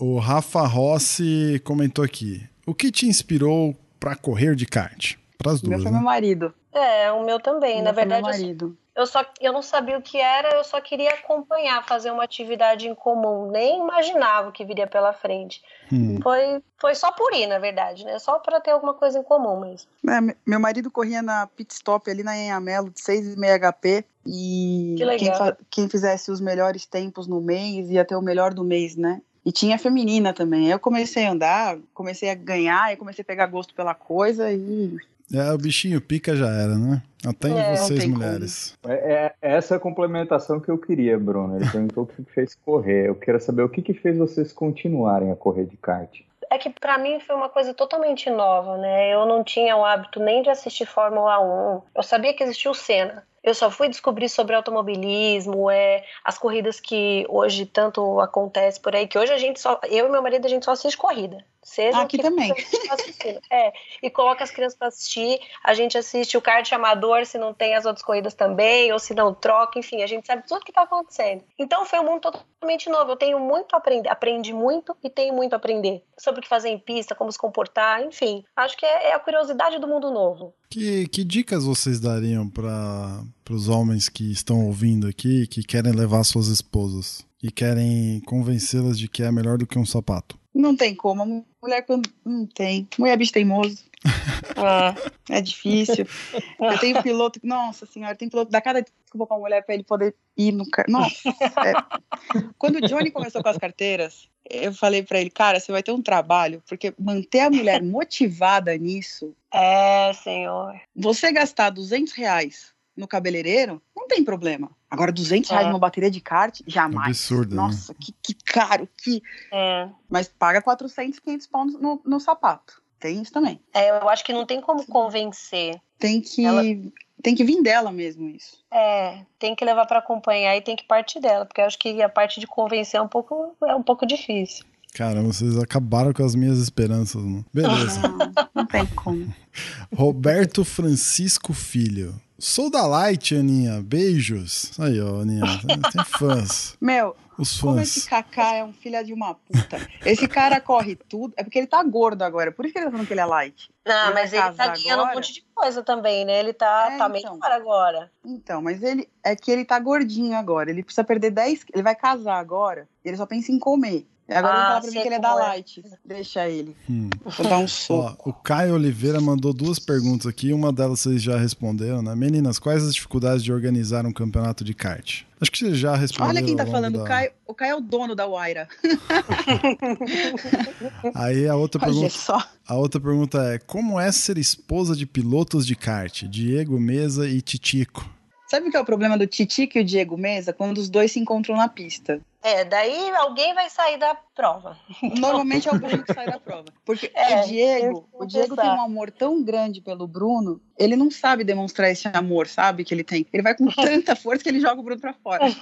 o Rafa Rossi comentou aqui. O que te inspirou pra correr de kart? Pras O meu duas, foi né? meu marido. É, o meu também. O Na meu meu verdade, eu só- marido. eu só eu não sabia o que era, eu só queria acompanhar, fazer uma atividade em comum. Nem imaginava o que viria pela frente. Hum. Foi, foi só por ir, na verdade, né? Só para ter alguma coisa em comum mesmo. É, me- meu marido corria na pit stop ali na Anhamelo de 6,5 HP. E Que legal. Quem, quem fizesse os melhores tempos no mês ia ter o melhor do mês, né? E tinha feminina também. Eu comecei a andar, comecei a ganhar, aí comecei a pegar gosto pela coisa e É, o bichinho pica já era, né? Até em É, vocês, mulheres. É, é essa complementação que eu queria, Bruno. Ele perguntou o que fez correr. Eu quero saber o que, que fez vocês continuarem a correr de kart. É que pra mim foi uma coisa totalmente nova, né? Eu não tinha o hábito nem de assistir Fórmula 1. Eu sabia que existia o Senna. Eu só fui descobrir sobre automobilismo, é, as corridas que hoje tanto acontece por aí, que hoje a gente só, eu e meu marido, a gente só assiste corrida. Seja Aqui também. É, e coloca as crianças pra assistir, a gente assiste o kart amador se não tem as outras corridas também, ou se não troca, enfim, a gente sabe tudo que tá acontecendo. Então foi um mundo totalmente novo. Eu tenho muito a aprender, aprendi muito e tenho muito a aprender sobre o que fazer em pista, como se comportar, enfim. Acho que é, é a curiosidade do mundo novo. Que, que dicas vocês dariam para os homens que estão ouvindo aqui, que querem levar suas esposas e querem convencê-las de que é melhor do que um sapato? Não tem como. Mulher quando não tem. Mulher bicho teimoso. É difícil. Eu tenho piloto, nossa senhora, tem piloto da cada desculpa pra mulher pra ele poder ir no carro. Nossa. é. Quando o Johnny começou com as carteiras, eu falei pra ele, cara, você vai ter um trabalho, porque manter a mulher motivada nisso, É, senhor. você gastar 200 reais no cabeleireiro, não tem problema. Agora, 200 reais É. numa bateria de kart, jamais. Absurdo, né? Nossa, que, que caro, que... É. Mas paga 400, 500 pounds no, no sapato. Tem isso também. É, eu acho que não tem como convencer. Tem que, Ela- tem que vir dela mesmo isso. É, tem que levar pra acompanhar e tem que partir dela, porque eu acho que a parte de convencer é um pouco, é um pouco difícil. Caramba, vocês acabaram com as minhas esperanças, mano. Beleza. Não, não tem como. Roberto Francisco Filho. Sou da Light, Aninha. Beijos. Aí, ó, Aninha. Tem, fãs. Meu, Os como fãs. esse Kaká é um filho de uma puta. Esse cara corre tudo. É porque ele tá gordo agora. Por isso que ele tá falando que ele é light. Ah, mas ele tá ganhando agora. um monte de coisa também, né? Ele tá, é, tá meio então. agora. Então, mas ele é que ele tá gordinho agora. Ele precisa perder 10. Ele vai casar agora. Ele só pensa em comer. Agora ah, ele fala pra mim que ele é da Light. Deixa ele. Hum. Vou dar um soco. Ó, o Caio Oliveira mandou duas perguntas aqui. Uma delas vocês já responderam, né? Meninas, quais as dificuldades de organizar um campeonato de kart? Acho que vocês já responderam. Olha quem tá falando. Da... O, Caio, o Caio é o dono da Waira. Aí a outra pergunta. Só. A outra pergunta é: como é ser esposa de pilotos de kart? Diego Mesa e Titico. Sabe o que é o problema do Titico e o Diego Mesa? Quando os dois se encontram na pista. É, daí alguém vai sair da prova. Normalmente é o Bruno que sai da prova. Porque é, o Diego, o Diego tem um amor tão grande pelo Bruno, ele não sabe demonstrar esse amor, sabe, que ele tem. Ele vai com tanta força que ele joga o Bruno pra fora.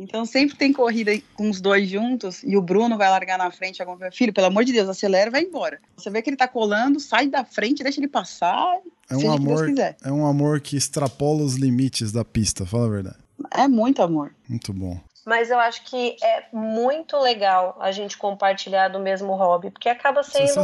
Então sempre tem corrida com os dois juntos e o Bruno vai largar na frente. Alguma... Filho, pelo amor de Deus, acelera e vai embora. Você vê que ele tá colando, sai da frente, deixa ele passar. É um amor, é um amor que extrapola os limites da pista, fala a verdade. É muito amor. Muito bom. Mas eu acho que é muito legal a gente compartilhar do mesmo hobby, porque acaba sendo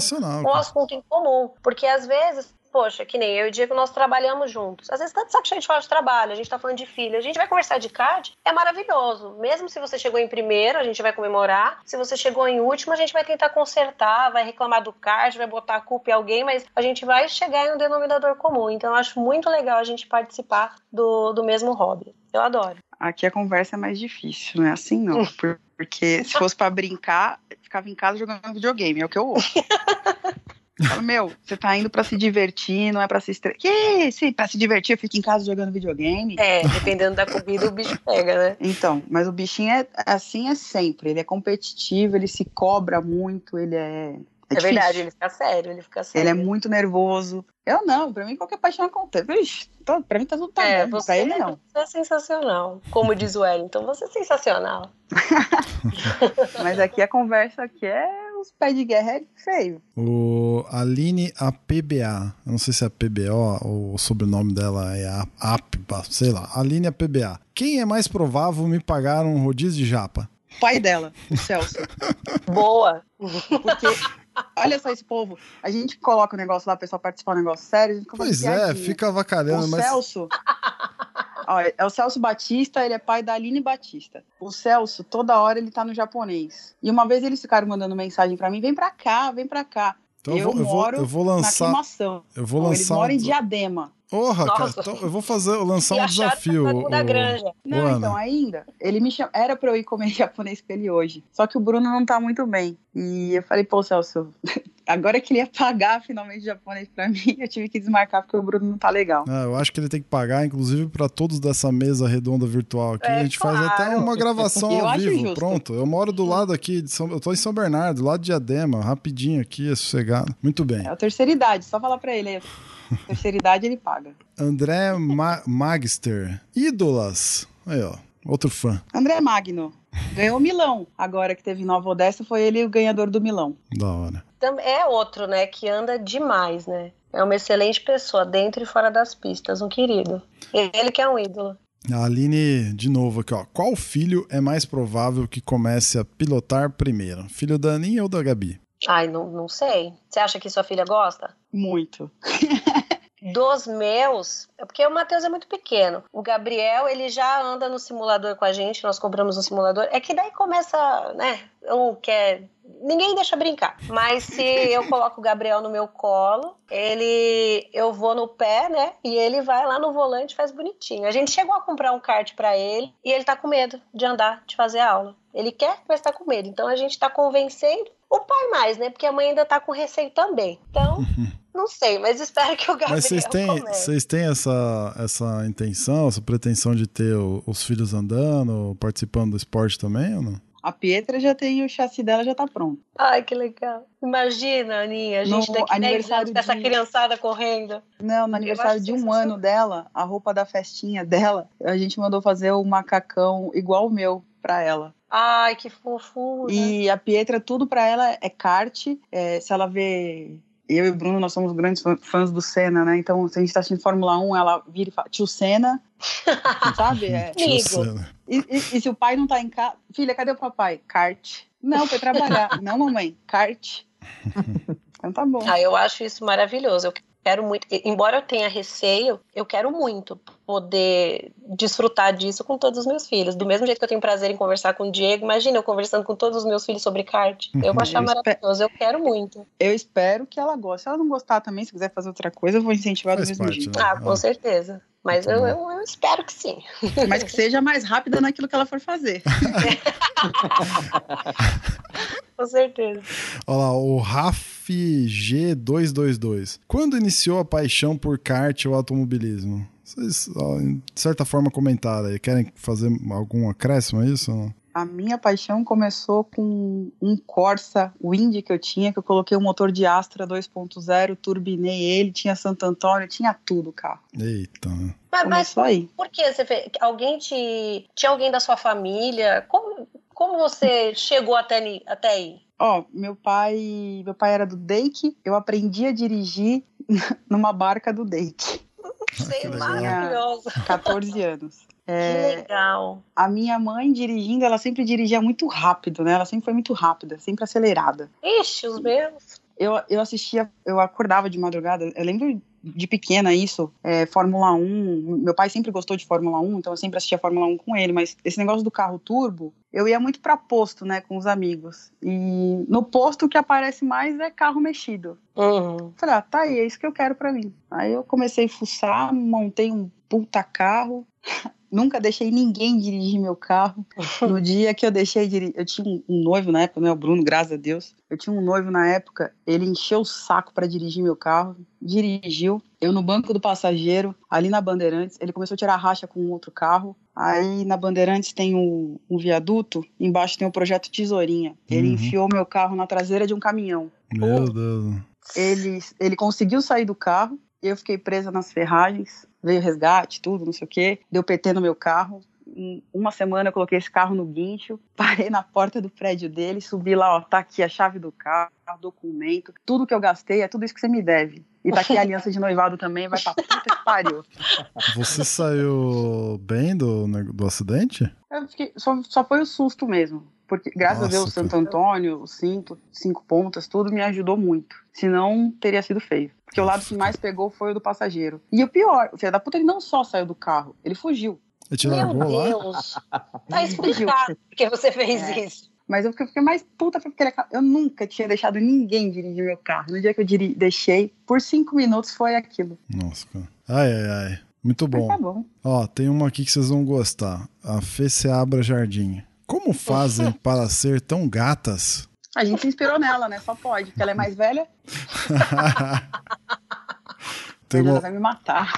um assunto em comum. Porque às vezes poxa, que nem eu e o Diego, nós trabalhamos juntos. Às vezes, tanto sabe que a gente fala de trabalho, a gente tá falando de filho, a gente vai conversar de card, é maravilhoso. Mesmo se você chegou em primeiro, a gente vai comemorar. Se você chegou em último, a gente vai tentar consertar, vai reclamar do card, vai botar a culpa em alguém, mas a gente vai chegar em um denominador comum. Então, eu acho muito legal a gente participar do, do mesmo hobby. Eu adoro. Aqui a conversa é mais difícil, não é assim não. Porque se fosse para brincar, ficava em casa jogando videogame, é o que eu ouço. Falo, meu, você tá indo pra se divertir, não é pra se estressar. Que? Se pra se divertir, eu fico em casa jogando videogame. É, dependendo da comida, o bicho pega, né? Então, mas o bichinho é assim é sempre. Ele é competitivo, ele se cobra muito, ele é. É, é verdade, ele fica sério, ele fica sério. Ele é muito nervoso. Eu não, pra mim qualquer paixão acontece. Vixe, pra mim tá tudo tá é, bom, pra ele não. Você é sensacional. Como diz o Wellington, você é sensacional. Mas aqui a conversa aqui é os pés de guerra é feio. O Aline APBA, eu não sei se é PBO ou o sobrenome dela é APBA, sei lá. Aline APBA. Quem é mais provável me pagar um rodízio de japa? pai dela, o Celso. Boa! Porque Olha só esse povo. A gente coloca o negócio lá, o pessoal participar do negócio sério. pois é, fica avacalhando, o mas. Celso. Olha, é o Celso Batista, ele é pai da Aline Batista. O Celso, toda hora ele tá no japonês. E uma vez eles ficaram mandando mensagem para mim: vem pra cá, vem pra cá. Então eu, eu, moro eu vou lançar, na aclimação. Eu vou lançar. Eles moram em Diadema. Porra, cara, então eu vou fazer, lançar um desafio. O, da granja. Não, então, ainda. Ele me era pra eu ir comer japonês com ele hoje. Só que o Bruno não tá muito bem. E eu falei, pô, Celso, agora que ele ia pagar finalmente japonês pra mim, eu tive que desmarcar porque o Bruno não tá legal. É, eu acho que ele tem que pagar, inclusive, pra todos dessa mesa redonda virtual aqui. É, a gente claro. faz até uma gravação ao vivo. Justo. Pronto. Eu moro do lado aqui, de São, eu tô em São Bernardo, do lado de Diadema, rapidinho aqui, é sossegado. Muito bem. É a terceira idade, só falar pra ele aí. Terceira idade ele paga. André Ma Magister. Ídolas. Aí, ó. Outro fã. André Magno. Ganhou o Milão. Agora que teve Nova Odessa, foi ele o ganhador do Milão. Da hora. É outro, né? Que anda demais, né? É uma excelente pessoa, dentro e fora das pistas. Um querido. Ele que é um ídolo. A Aline, de novo aqui, ó. Qual filho é mais provável que comece a pilotar primeiro? Filho da Aninha ou da Gabi? Ai, não, não sei. Você acha que sua filha gosta? Muito. Dos meus, é porque o Matheus é muito pequeno. O Gabriel, ele já anda no simulador com a gente, nós compramos um simulador. É que daí começa, né? Um quer. Ninguém deixa brincar. Mas se eu coloco o Gabriel no meu colo, ele. Eu vou no pé, né? E ele vai lá no volante faz bonitinho. A gente chegou a comprar um kart para ele e ele tá com medo de andar, de fazer aula. Ele quer, mas tá com medo. Então a gente tá convencendo o pai mais, né? Porque a mãe ainda tá com receio também. Então, não sei, mas espero que o Gabriel Mas vocês têm, vocês têm essa, essa intenção, essa pretensão de ter o, os filhos andando, participando do esporte também ou não? A Pietra já tem o chassi dela já tá pronto. Ai, que legal. Imagina, Aninha, a gente no daqui 10 anos com essa criançada correndo. Não, no aniversário de um ano dela, a roupa da festinha dela, a gente mandou fazer o macacão igual o meu pra ela. Ai, que fofura. E a Pietra, tudo para ela é kart. É, se ela vê. Eu e o Bruno, nós somos grandes fãs do Senna, né? Então, se a gente tá assistindo Fórmula 1, ela vira e fala, tio Senna, sabe? É. Tio Senna. E, e, e, se o pai não tá em casa, filha, cadê o papai? Kart. Não, foi trabalhar. não, mamãe, kart. Então tá bom. Ah, eu acho isso maravilhoso. Eu quero muito, embora eu tenha receio, eu quero muito poder desfrutar disso com todos os meus filhos. Do mesmo jeito que eu tenho prazer em conversar com o Diego, imagina eu conversando com todos os meus filhos sobre kart. Eu vou achar Eu maravilhoso, eu quero muito. Eu espero que ela goste. Se ela não gostar também, se quiser fazer outra coisa, eu vou incentivar do Faz mesmo parte, jeito. né? Ah, com Ah. certeza. Mas eu, eu, eu espero que sim. Mas que seja mais rápida naquilo que ela for fazer. Com certeza. Olha lá, o Raf G222. Quando iniciou a paixão por kart ou automobilismo? Vocês, de certa forma, comentaram aí. Querem fazer algum acréscimo a isso? ou não? A minha paixão começou com um Corsa Wind que eu tinha, que eu coloquei um motor de Astra 2.0, turbinei ele, tinha Santo Antônio, tinha tudo o carro. Eita. Mas, mas aí. por que você fez? Alguém te. Tinha alguém da sua família? Como, como você chegou até, ni- até aí? Ó, meu pai, meu pai era do Dake, eu aprendi a dirigir numa barca do Dake, Sei, que legal. maravilhoso. 14 anos. Que É, legal. a minha mãe dirigindo, ela sempre dirigia muito rápido, né? Ela sempre foi muito rápida, sempre acelerada. Ixi, os meus. Eu, eu assistia, eu acordava de madrugada, eu lembro de pequena isso, é, Fórmula 1, meu pai sempre gostou de Fórmula 1, então eu sempre assistia Fórmula 1 com ele, mas esse negócio do carro turbo, eu ia muito pra posto, né, com os amigos, e no posto o que aparece mais é carro mexido. Uhum. Falei, ah, tá aí, é isso que eu quero pra mim. Aí eu comecei a fuçar, montei um puta carro, nunca deixei ninguém dirigir meu carro. No dia que eu deixei dirigir, eu tinha um, um noivo na época, né, o Bruno, graças a Deus. Eu tinha um noivo na época, ele encheu o saco pra dirigir meu carro, dirigiu. Eu no banco do passageiro, ali na Bandeirantes, ele começou a tirar racha com um outro carro. Aí na Bandeirantes tem um, um viaduto, embaixo tem o projeto Tesourinha. Ele Uhum. enfiou meu carro na traseira de um caminhão. Meu Deus. Ele, ele conseguiu sair do carro, eu fiquei presa nas ferragens, veio resgate, tudo, não sei o quê, deu PT no meu carro. Em uma semana eu coloquei esse carro no guincho, parei na porta do prédio dele, subi lá, ó, tá aqui a chave do carro, documento, tudo que eu gastei é tudo isso que você me deve. E tá aqui a aliança de noivado também, vai pra puta que pariu. Você saiu bem do, ne- do acidente? Fiquei, só, só foi o susto mesmo. Porque, graças Nossa, a Deus, o. Santo Antônio, o cinto, cinco pontas, tudo me ajudou muito. Senão, teria sido feio. Porque o lado Nossa, que mais pegou foi o do passageiro. E o pior, o filho da puta, ele não só saiu do carro, ele fugiu. Ele te Meu lá? Deus. Tá explicado porque você fez É. isso. Mas eu fiquei, mais puta porque eu nunca tinha deixado ninguém dirigir meu carro. No dia que eu diri, deixei, por cinco minutos foi aquilo. Nossa, cara. Ai, ai, ai. Muito Mas bom. tá bom. Ó, tem uma aqui que vocês vão gostar. A Fê Seabra Jardim. Como fazem para ser tão gatas? A gente se inspirou nela, né? Só pode, porque ela é mais velha, Tem ela uma- vai me matar.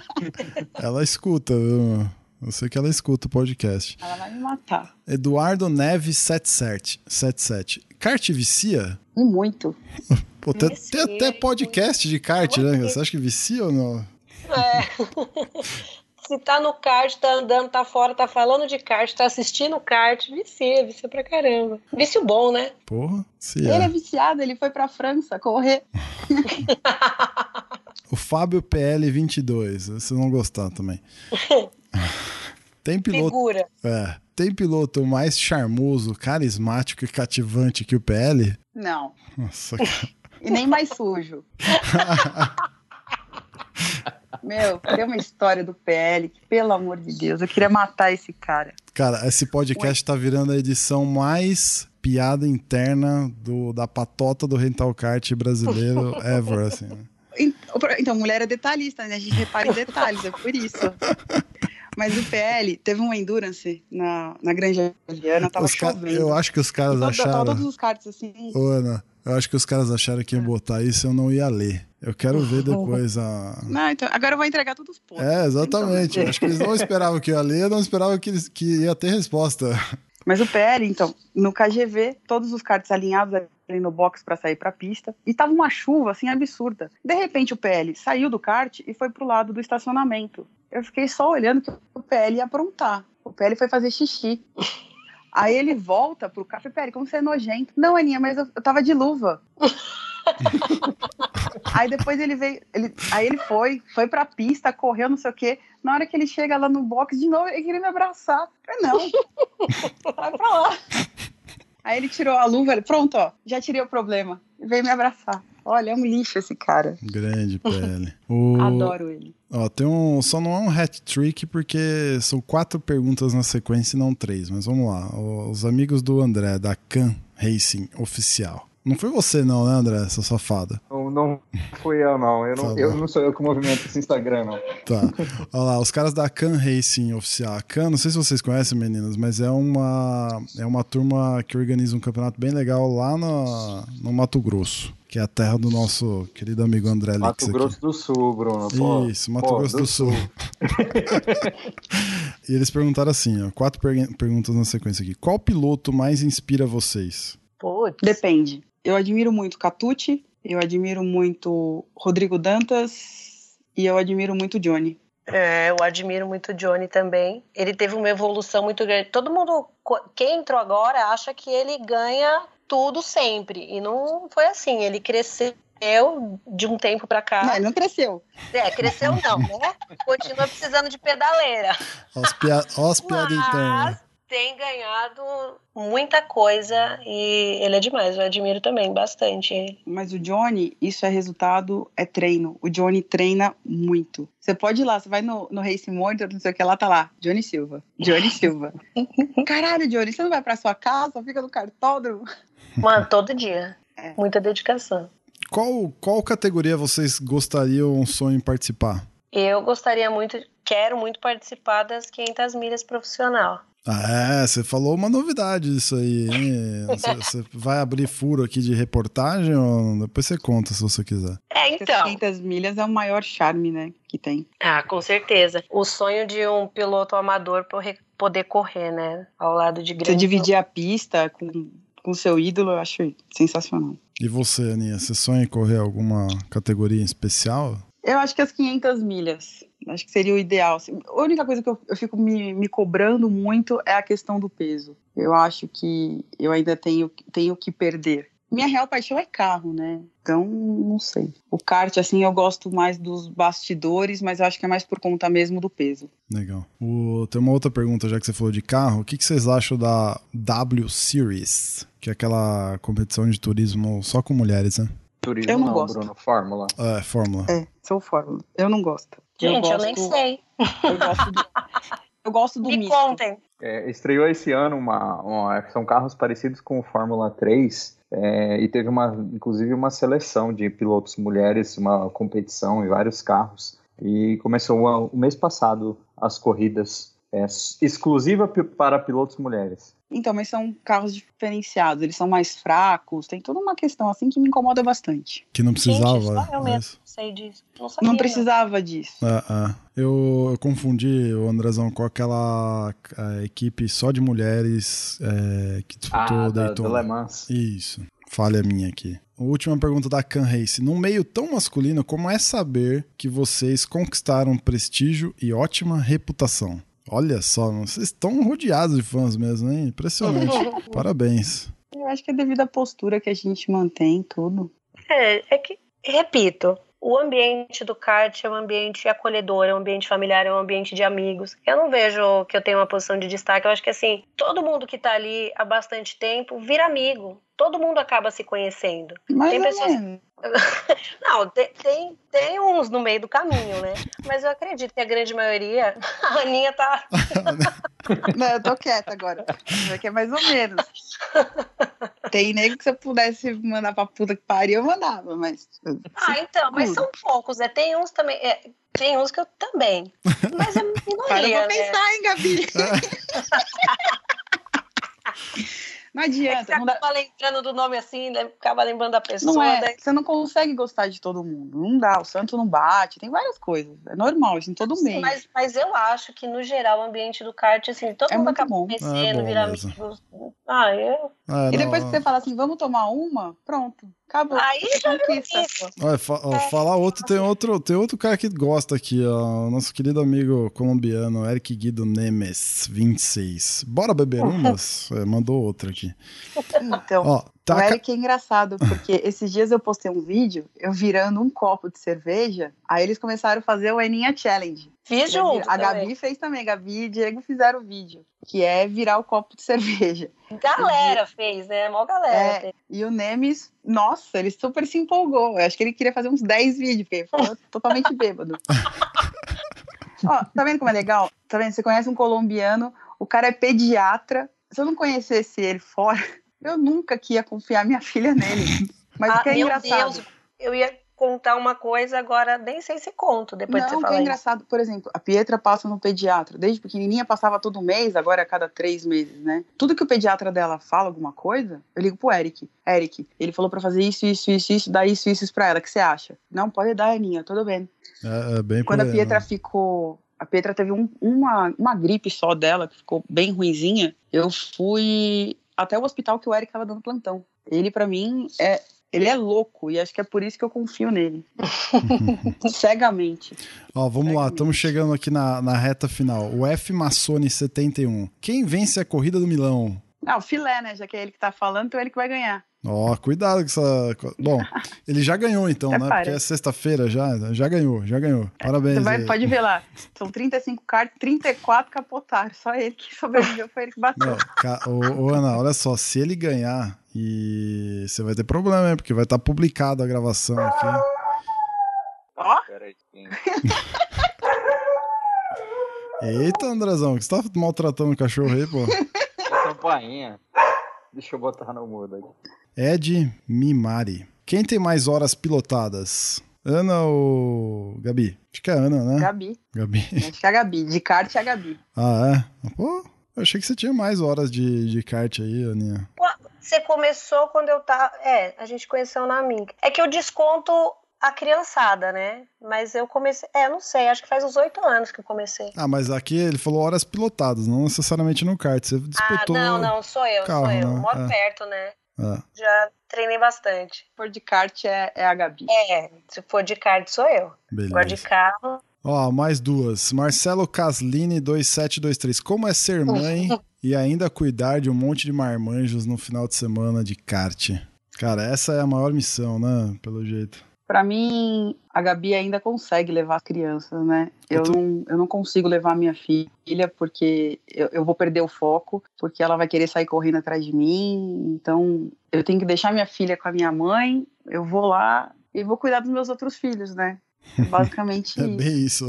Ela escuta, viu? Eu sei que ela escuta o podcast. Ela vai me matar. Eduardo Neves 77. 77. Kart vicia? E muito. Pô, tem, tem até podcast de kart, né? Você acha que vicia ou não? É. Se tá no kart, tá andando, tá fora, tá falando de kart, tá assistindo kart, vicia, vicia pra caramba. Vício bom, né? Porra, se Ele é é. viciado, ele foi pra França correr. O Fábio PL 22. Vocês vão gostar também. Tem piloto, Figura. é, tem piloto mais charmoso, carismático e cativante que o PL? Não. Nossa, cara. E nem mais sujo. Meu, tem uma história do PL que, pelo amor de Deus, eu queria matar esse cara. Cara, esse podcast tá virando a edição mais piada interna do, da patota do rental kart brasileiro ever, assim. né? Então, mulher é detalhista, né? A gente repara em detalhes, é por isso. Mas o PL teve uma endurance na, na Granja Juliana, tava Os chovendo. Eu acho que os caras tava acharam. todos os karts assim. Ô, Ana, eu acho que os caras acharam que iam botar isso e eu não ia ler. Eu quero ver depois a. Não, então, agora eu vou entregar todos os pontos. É, exatamente. Eu acho que eles não esperavam que eu ia ler, não esperavam que, eles, que ia ter resposta. Mas o PL, então, no KGV, todos os karts alinhados ali no box para sair para a pista, e tava uma chuva assim absurda. De repente o PL saiu do kart e foi pro lado do estacionamento. Eu fiquei só olhando que o PL ia aprontar. O PL foi fazer xixi. Aí ele volta pro. Falei, PL, como você é nojento. Não, Aninha, mas eu, eu tava de luva. aí depois ele veio. Ele, aí ele foi, foi pra pista, correu, não sei o quê. Na hora que ele chega lá no box, de novo, ele queria me abraçar. Eu falei, não. Vai pra lá. Aí ele tirou a luva, ele, pronto, ó, já tirei o problema. Veio me abraçar. Olha, é um lixo esse cara. Grande PL. O... Adoro ele. Ó, tem um. Só não é um hat trick porque são quatro perguntas na sequência e não três. Mas vamos lá. Os amigos do André, da Can Racing Oficial. Não foi você, não, né, André, essa safada? Não, não fui eu, não. Eu não, Tá eu bom. não sou eu que movimento esse Instagram, não. Tá. Olha lá, os caras da Can Racing Oficial. A Can, não sei se vocês conhecem, meninas, mas é uma, é uma turma que organiza um campeonato bem legal lá no, no Mato Grosso, que é a terra do nosso querido amigo André Lix Mato aqui. Grosso do Sul, Bruno. Pô, Isso, Mato pô, Grosso do, Sul. e eles perguntaram assim, ó, quatro per- perguntas na sequência aqui. Qual piloto mais inspira vocês? Putz. Depende. Eu admiro muito Catucci, eu admiro muito Rodrigo Dantas e eu admiro muito Johnny. É, eu admiro muito o Johnny também. Ele teve uma evolução muito grande. Todo mundo, quem entrou agora, acha que ele ganha tudo sempre. E não foi assim. Ele cresceu de um tempo pra cá. Não, ele não cresceu. É, cresceu não, né? Continua precisando de pedaleira. Ó as, pia ó as piadas internas. Tem ganhado muita coisa e ele é demais. Eu admiro também bastante. Mas o Johnny, isso é resultado, é treino. O Johnny treina muito. Você pode ir lá, você vai no, no Race Monitor, não sei o que lá, tá lá. Johnny Silva. Johnny Silva. Caralho, Johnny, você não vai pra sua casa, fica no cartódromo? Mano, todo dia. É. Muita dedicação. Qual, qual categoria vocês gostariam um sonho em participar? Eu gostaria muito, quero muito participar das 500 milhas profissional. Ah, é, você falou uma novidade disso aí, hein? Você, você vai abrir furo aqui de reportagem ou depois você conta se você quiser. É, então. 500 milhas é o maior charme, né, que tem. Ah, com certeza. O sonho de um piloto amador poder correr, né? Ao lado de Você grandes. dividir a pista com com seu ídolo, eu acho sensacional. E você, Aninha, você sonha em correr alguma categoria em especial? Eu acho que as 500 milhas, acho que seria o ideal. assim. A única coisa que eu, eu fico me, me cobrando muito é a questão do peso. Eu acho que eu ainda tenho, tenho que perder. Minha real paixão é carro, né? Então, não sei. O kart, assim, eu gosto mais dos bastidores, mas eu acho que é mais por conta mesmo do peso. Legal. O- tem uma outra pergunta, já que você falou de carro. O que, que vocês acham da W Series? Que é aquela competição de turismo só com mulheres, né? Turismo Eu não não, gosto. Bruno. Fórmula. É, Fórmula. É, sou fórmula. Eu não gosto. Gente, eu, gosto, nem sei. Eu gosto do, eu gosto do Me misto. contem. É, estreou esse ano uma, uma- São carros parecidos com o Fórmula 3. é, e teve uma, inclusive uma seleção de pilotos mulheres, uma competição em vários carros. E começou o mês passado as corridas é, exclusiva para pilotos mulheres. Então, mas são carros diferenciados, eles são mais fracos, tem toda uma questão assim que me incomoda bastante. Que não precisava. Gente, só eu é mesmo sei disso. Não sabia. Não precisava disso. É, é. Eu, eu confundi o Andrezão com aquela equipe só de mulheres é, que disputou Ah, da, Daytona. do Le Mans. Isso. Falha minha aqui. Última pergunta da Can Race. Num meio tão masculino, como é saber que vocês conquistaram prestígio e ótima reputação? Olha só, vocês estão rodeados de fãs mesmo, hein? Impressionante. Parabéns. Eu acho que é devido à postura que a gente mantém, tudo. É, é que, repito, o ambiente do kart é um ambiente acolhedor, é um ambiente familiar, é um ambiente de amigos. Eu não vejo que eu tenho uma posição de destaque. Eu acho que, assim, todo mundo que tá ali há bastante tempo vira amigo. Todo mundo acaba se conhecendo. Mas Tem é pessoas-. Não, te- tem, tem uns no meio do caminho, né? Mas eu acredito que a grande maioria, a Aninha tá. Não, eu tô quieta agora. Aqui é mais ou menos. Tem nego que se eu pudesse mandar pra puta que pariu, eu mandava, mas. Ah, então, mas são poucos, né? Tem uns também. é, tem uns que eu também. Mas é Para minoria, pra né? pensar, hein, Gabi? Não É que adianta, você não dá, acaba lembrando do nome assim, acaba lembrando da pessoa. Não é, daí- você não consegue gostar de todo mundo. Não dá, o santo não bate, tem várias coisas. É normal, isso em todo Sim, meio. mas, mas eu acho que, no geral, o ambiente do kart, assim, todo É mundo acaba bom. conhecendo, É vira mesmo. amigos. Ah, eu. Ah, E não, depois que ó. você fala assim, vamos tomar uma, pronto, acabou. Aí já. Olha, fa- ó, falar outro, tem outro, tem outro cara que gosta aqui, ó, nosso querido amigo colombiano, Eric Guido Nemes, 26. Bora beber umas? É, mandou outra aqui. Então, Ó, Tá o Eric é engraçado, porque esses dias eu postei um vídeo, eu virando um copo de cerveja, aí eles começaram a fazer o Eninha Challenge. Fiz junto a também. Gabi fez também, Gabi e Diego fizeram o vídeo, que é virar o copo de cerveja. Galera fez, né? Mó galera É, fez. e o Nemes, nossa, ele super se empolgou. Eu acho que ele queria fazer uns 10 vídeos, porque ele ficou totalmente bêbado. Ó, tá vendo como é legal? Tá vendo? Você conhece um colombiano, o cara é pediatra. Se eu não conhecesse ele fora, eu nunca que ia confiar minha filha nele. Mas o Ah, que é meu engraçado. Deus, eu ia contar uma coisa, agora nem sei se conto depois de não, você o que falar é isso. engraçado, por exemplo, a Pietra passa no pediatra. Desde pequenininha passava todo mês, agora é a cada três meses, né? Tudo que o pediatra dela fala alguma coisa, eu ligo pro Eric. Eric, ele falou pra fazer isso, isso, isso, isso, dá isso, isso, isso pra ela. O que você acha? Não, pode dar, Aninha, tudo bem. É, é bem Quando a Pietra né? ficou. A Pietra teve um- uma, uma gripe só dela, que ficou bem ruinzinha. Eu fui até o hospital que o Eric tava dando plantão. Ele, pra mim, é. Ele é louco e acho que é por isso que eu confio nele. Cegamente. Ó, vamos lá, Exatamente. estamos chegando aqui na, na reta final. O F Massone 71. Quem vence a corrida do Milão? Ah, o filé, né? Já que é ele que tá falando, então é ele que vai ganhar. Ó, cuidado com essa. Bom, ele já ganhou então, né? Porque é sexta-feira já. Já ganhou, já ganhou. Parabéns. Você vai, aí. pode ver lá. São 35 cartas, 34 capotaram. Só ele que sobreviveu, foi ele que bateu. Não, ca- ô, ô, Ana, olha só, se ele ganhar, e você vai ter problema, hein? Porque vai estar publicada a gravação aqui. Ó, sim. Eita, Andrezão, que você tá maltratando o cachorro aí, pô. A campainha. Deixa eu botar no mudo aqui. Ed Mimari. Quem tem mais horas pilotadas? Ana ou Gabi? Acho que é Ana, né? Gabi. Gabi. Acho que é a Gabi. De kart é a Gabi. Ah, é? Pô, eu achei que você tinha mais horas de, de kart aí, Aninha. Você começou quando eu tava. É, a gente conheceu na Mink. É que eu desconto a criançada, né? Mas eu comecei. É, não sei, acho que faz uns oito anos que eu comecei. Ah, mas aqui ele falou horas pilotadas, não necessariamente no kart. Você Ah, disputou. não, não, sou eu, carro, sou eu. né? Moro É. perto, né? Ah, Já treinei bastante. Se for de kart é, é a Gabi. É, se for de kart, sou eu. Agora de beleza. carro. Ó, mais duas. Marcelo Caslini 2723. Como é ser mãe e ainda cuidar de um monte de marmanjos no final de semana de kart? Cara, essa é a maior missão, né? Pelo jeito. Pra mim, a Gabi ainda consegue levar as crianças, né? Eu, Eu não, eu não consigo levar minha filha porque eu, eu vou perder o foco, porque ela vai querer sair correndo atrás de mim. Então, eu tenho que deixar minha filha com a minha mãe, eu vou lá e vou cuidar dos meus outros filhos, né? É basicamente É bem isso.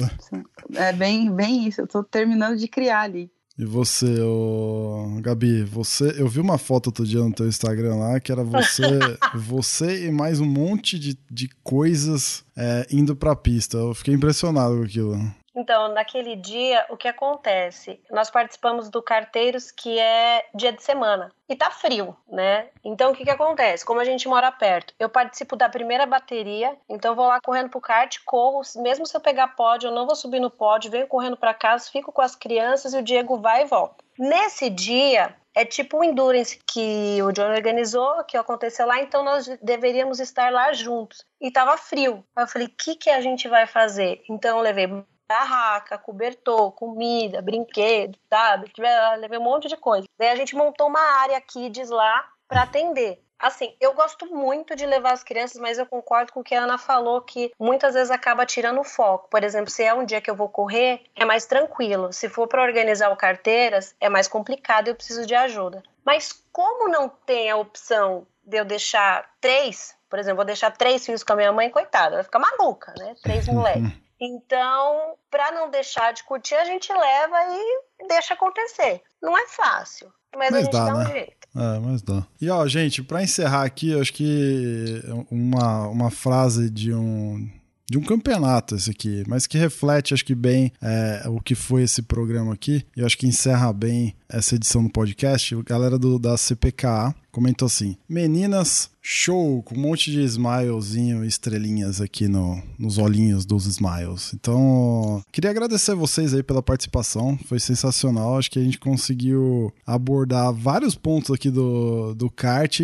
É bem, bem isso. Eu tô terminando de criar ali. E você, ô... Gabi, você, eu vi uma foto outro dia no teu Instagram lá que era você, você e mais um monte de, de coisas é, indo pra pista. Eu fiquei impressionado com aquilo. Então, naquele dia, o que acontece? Nós participamos do Carteiros, que é dia de semana. E tá frio, né? Então, o que que acontece? Como a gente mora perto, eu participo da primeira bateria, então vou lá correndo pro kart, corro, mesmo se eu pegar pódio, eu não vou subir no pódio, venho correndo pra casa, fico com as crianças e o Diego vai e volta. Nesse dia, é tipo o Endurance que o John organizou, que aconteceu lá, então nós deveríamos estar lá juntos. E tava frio. Aí eu falei, o que que a gente vai fazer? Então eu levei barraca, cobertor, comida, brinquedo, sabe? Levei um monte de coisa. Daí a gente montou uma área kids lá para atender. Assim, eu gosto muito de levar as crianças, mas eu concordo com o que a Ana falou, que muitas vezes acaba tirando o foco. Por exemplo, se é um dia que eu vou correr, é mais tranquilo. Se for para organizar o carteiras, é mais complicado e eu preciso de ajuda. Mas como não tem a opção de eu deixar três, por exemplo, vou deixar três filhos com a minha mãe, coitada, vai ficar maluca, né? Três moleques. Então, para não deixar de curtir, a gente leva e deixa acontecer. Não é fácil, mas, Mas a gente dá, dá, um né? jeito. É, mas dá. E ó, gente, pra encerrar aqui, eu acho que uma, uma frase de um de um campeonato esse aqui, mas que reflete, acho que bem é, o que foi esse programa aqui. E eu acho que encerra bem essa edição do podcast. A galera do, da CPKA comentou assim: Meninas, show, com um monte de smilezinho, estrelinhas aqui no, nos olhinhos dos smiles. Então, queria agradecer vocês aí pela participação, foi sensacional. Acho que a gente conseguiu abordar vários pontos aqui do, do kart,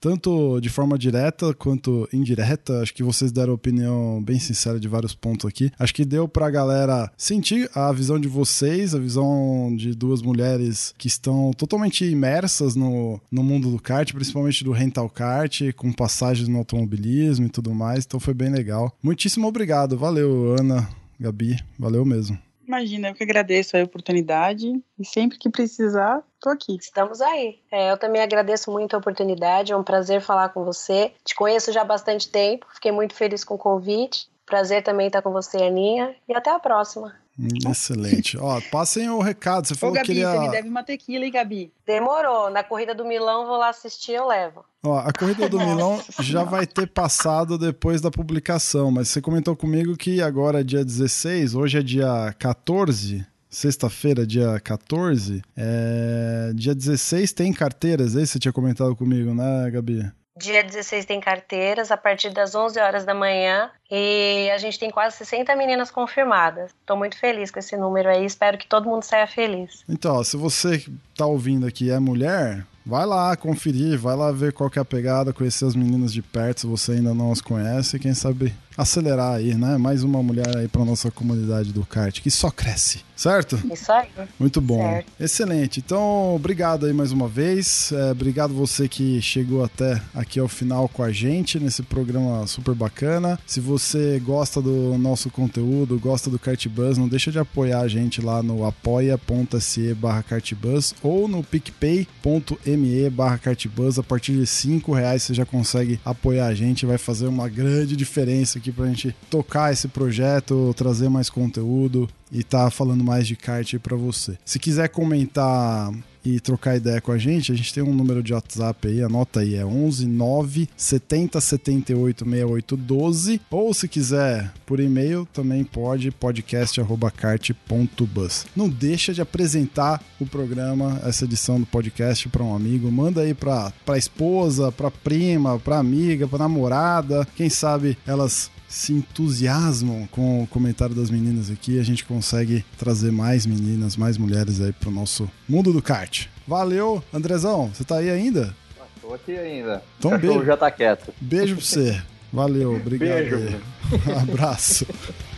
tanto de forma direta quanto indireta. Acho que vocês deram opinião bem sincera de vários pontos aqui. Acho que deu pra galera sentir a visão de vocês, a visão de duas mulheres que estão totalmente imersas no, no mundo do kart, principalmente do rental kart, com passagens no automobilismo e tudo mais. Então foi bem legal. Muitíssimo obrigado. Valeu, Ana, Gabi. Valeu mesmo. Imagina, eu que agradeço a oportunidade e sempre que precisar, tô aqui. Estamos aí. É, eu também agradeço muito a oportunidade, é um prazer falar com você. Te conheço já há bastante tempo, fiquei muito feliz com o convite. Prazer também estar com você, Aninha, e até a próxima. Excelente. Ó, passem o recado. Você falou Ô, Gabi, que queria... você me deve uma tequila, hein, Gabi? Demorou. Na corrida do Milão, vou lá assistir, eu levo. Ó, a corrida do Milão já vai ter passado depois da publicação, mas você comentou comigo que agora é dia 16, hoje é dia 14. Sexta-feira, dia 14, é... dia 16 tem carteiras, aí você tinha comentado comigo, né, Gabi? Dia 16 tem carteiras a partir das 11 horas da manhã e a gente tem quase 60 meninas confirmadas. Estou muito feliz com esse número aí, espero que todo mundo saia feliz. Então, se você tá ouvindo aqui é mulher, vai lá conferir, vai lá ver qual que é a pegada, conhecer as meninas de perto se você ainda não as conhece, quem sabe acelerar aí, né? Mais uma mulher aí para nossa comunidade do kart, que só cresce, certo? Isso aí. Muito bom. Certo. Excelente. Então, obrigado aí mais uma vez. É, obrigado você que chegou até aqui ao final com a gente nesse programa super bacana. Se você gosta do nosso conteúdo, gosta do Kart Buzz, não deixa de apoiar a gente lá no apoia.se barra cartbus ou no picpay.me barra cartbus. A partir de 5 reais você já consegue apoiar a gente, vai fazer uma grande diferença aqui pra gente tocar esse projeto, trazer mais conteúdo e tá falando mais de kart para você. Se quiser comentar e trocar ideia com a gente, a gente tem um número de WhatsApp aí, anota aí, é 11 9 70 78 68 12, ou se quiser por e-mail também pode, podcast@kart.bus. Não deixa de apresentar o programa, essa edição do podcast para um amigo, manda aí para para esposa, para prima, para amiga, para namorada, quem sabe elas se entusiasmam com o comentário das meninas aqui, a gente consegue trazer mais meninas, mais mulheres aí pro nosso mundo do kart. Valeu, Andrezão, você tá aí ainda? Tô aqui ainda. Então, o beijo. já tá quieto. Beijo pra você. Valeu, obrigado. Beijo. aí. Abraço.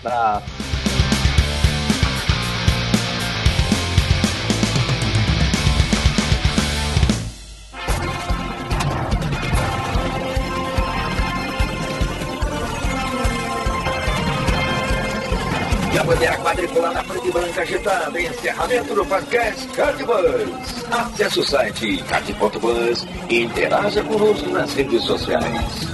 Tá. E branca agitada. Encerramento do podcast Cardbus. Acesse o site card.bus e interaja conosco nas redes sociais.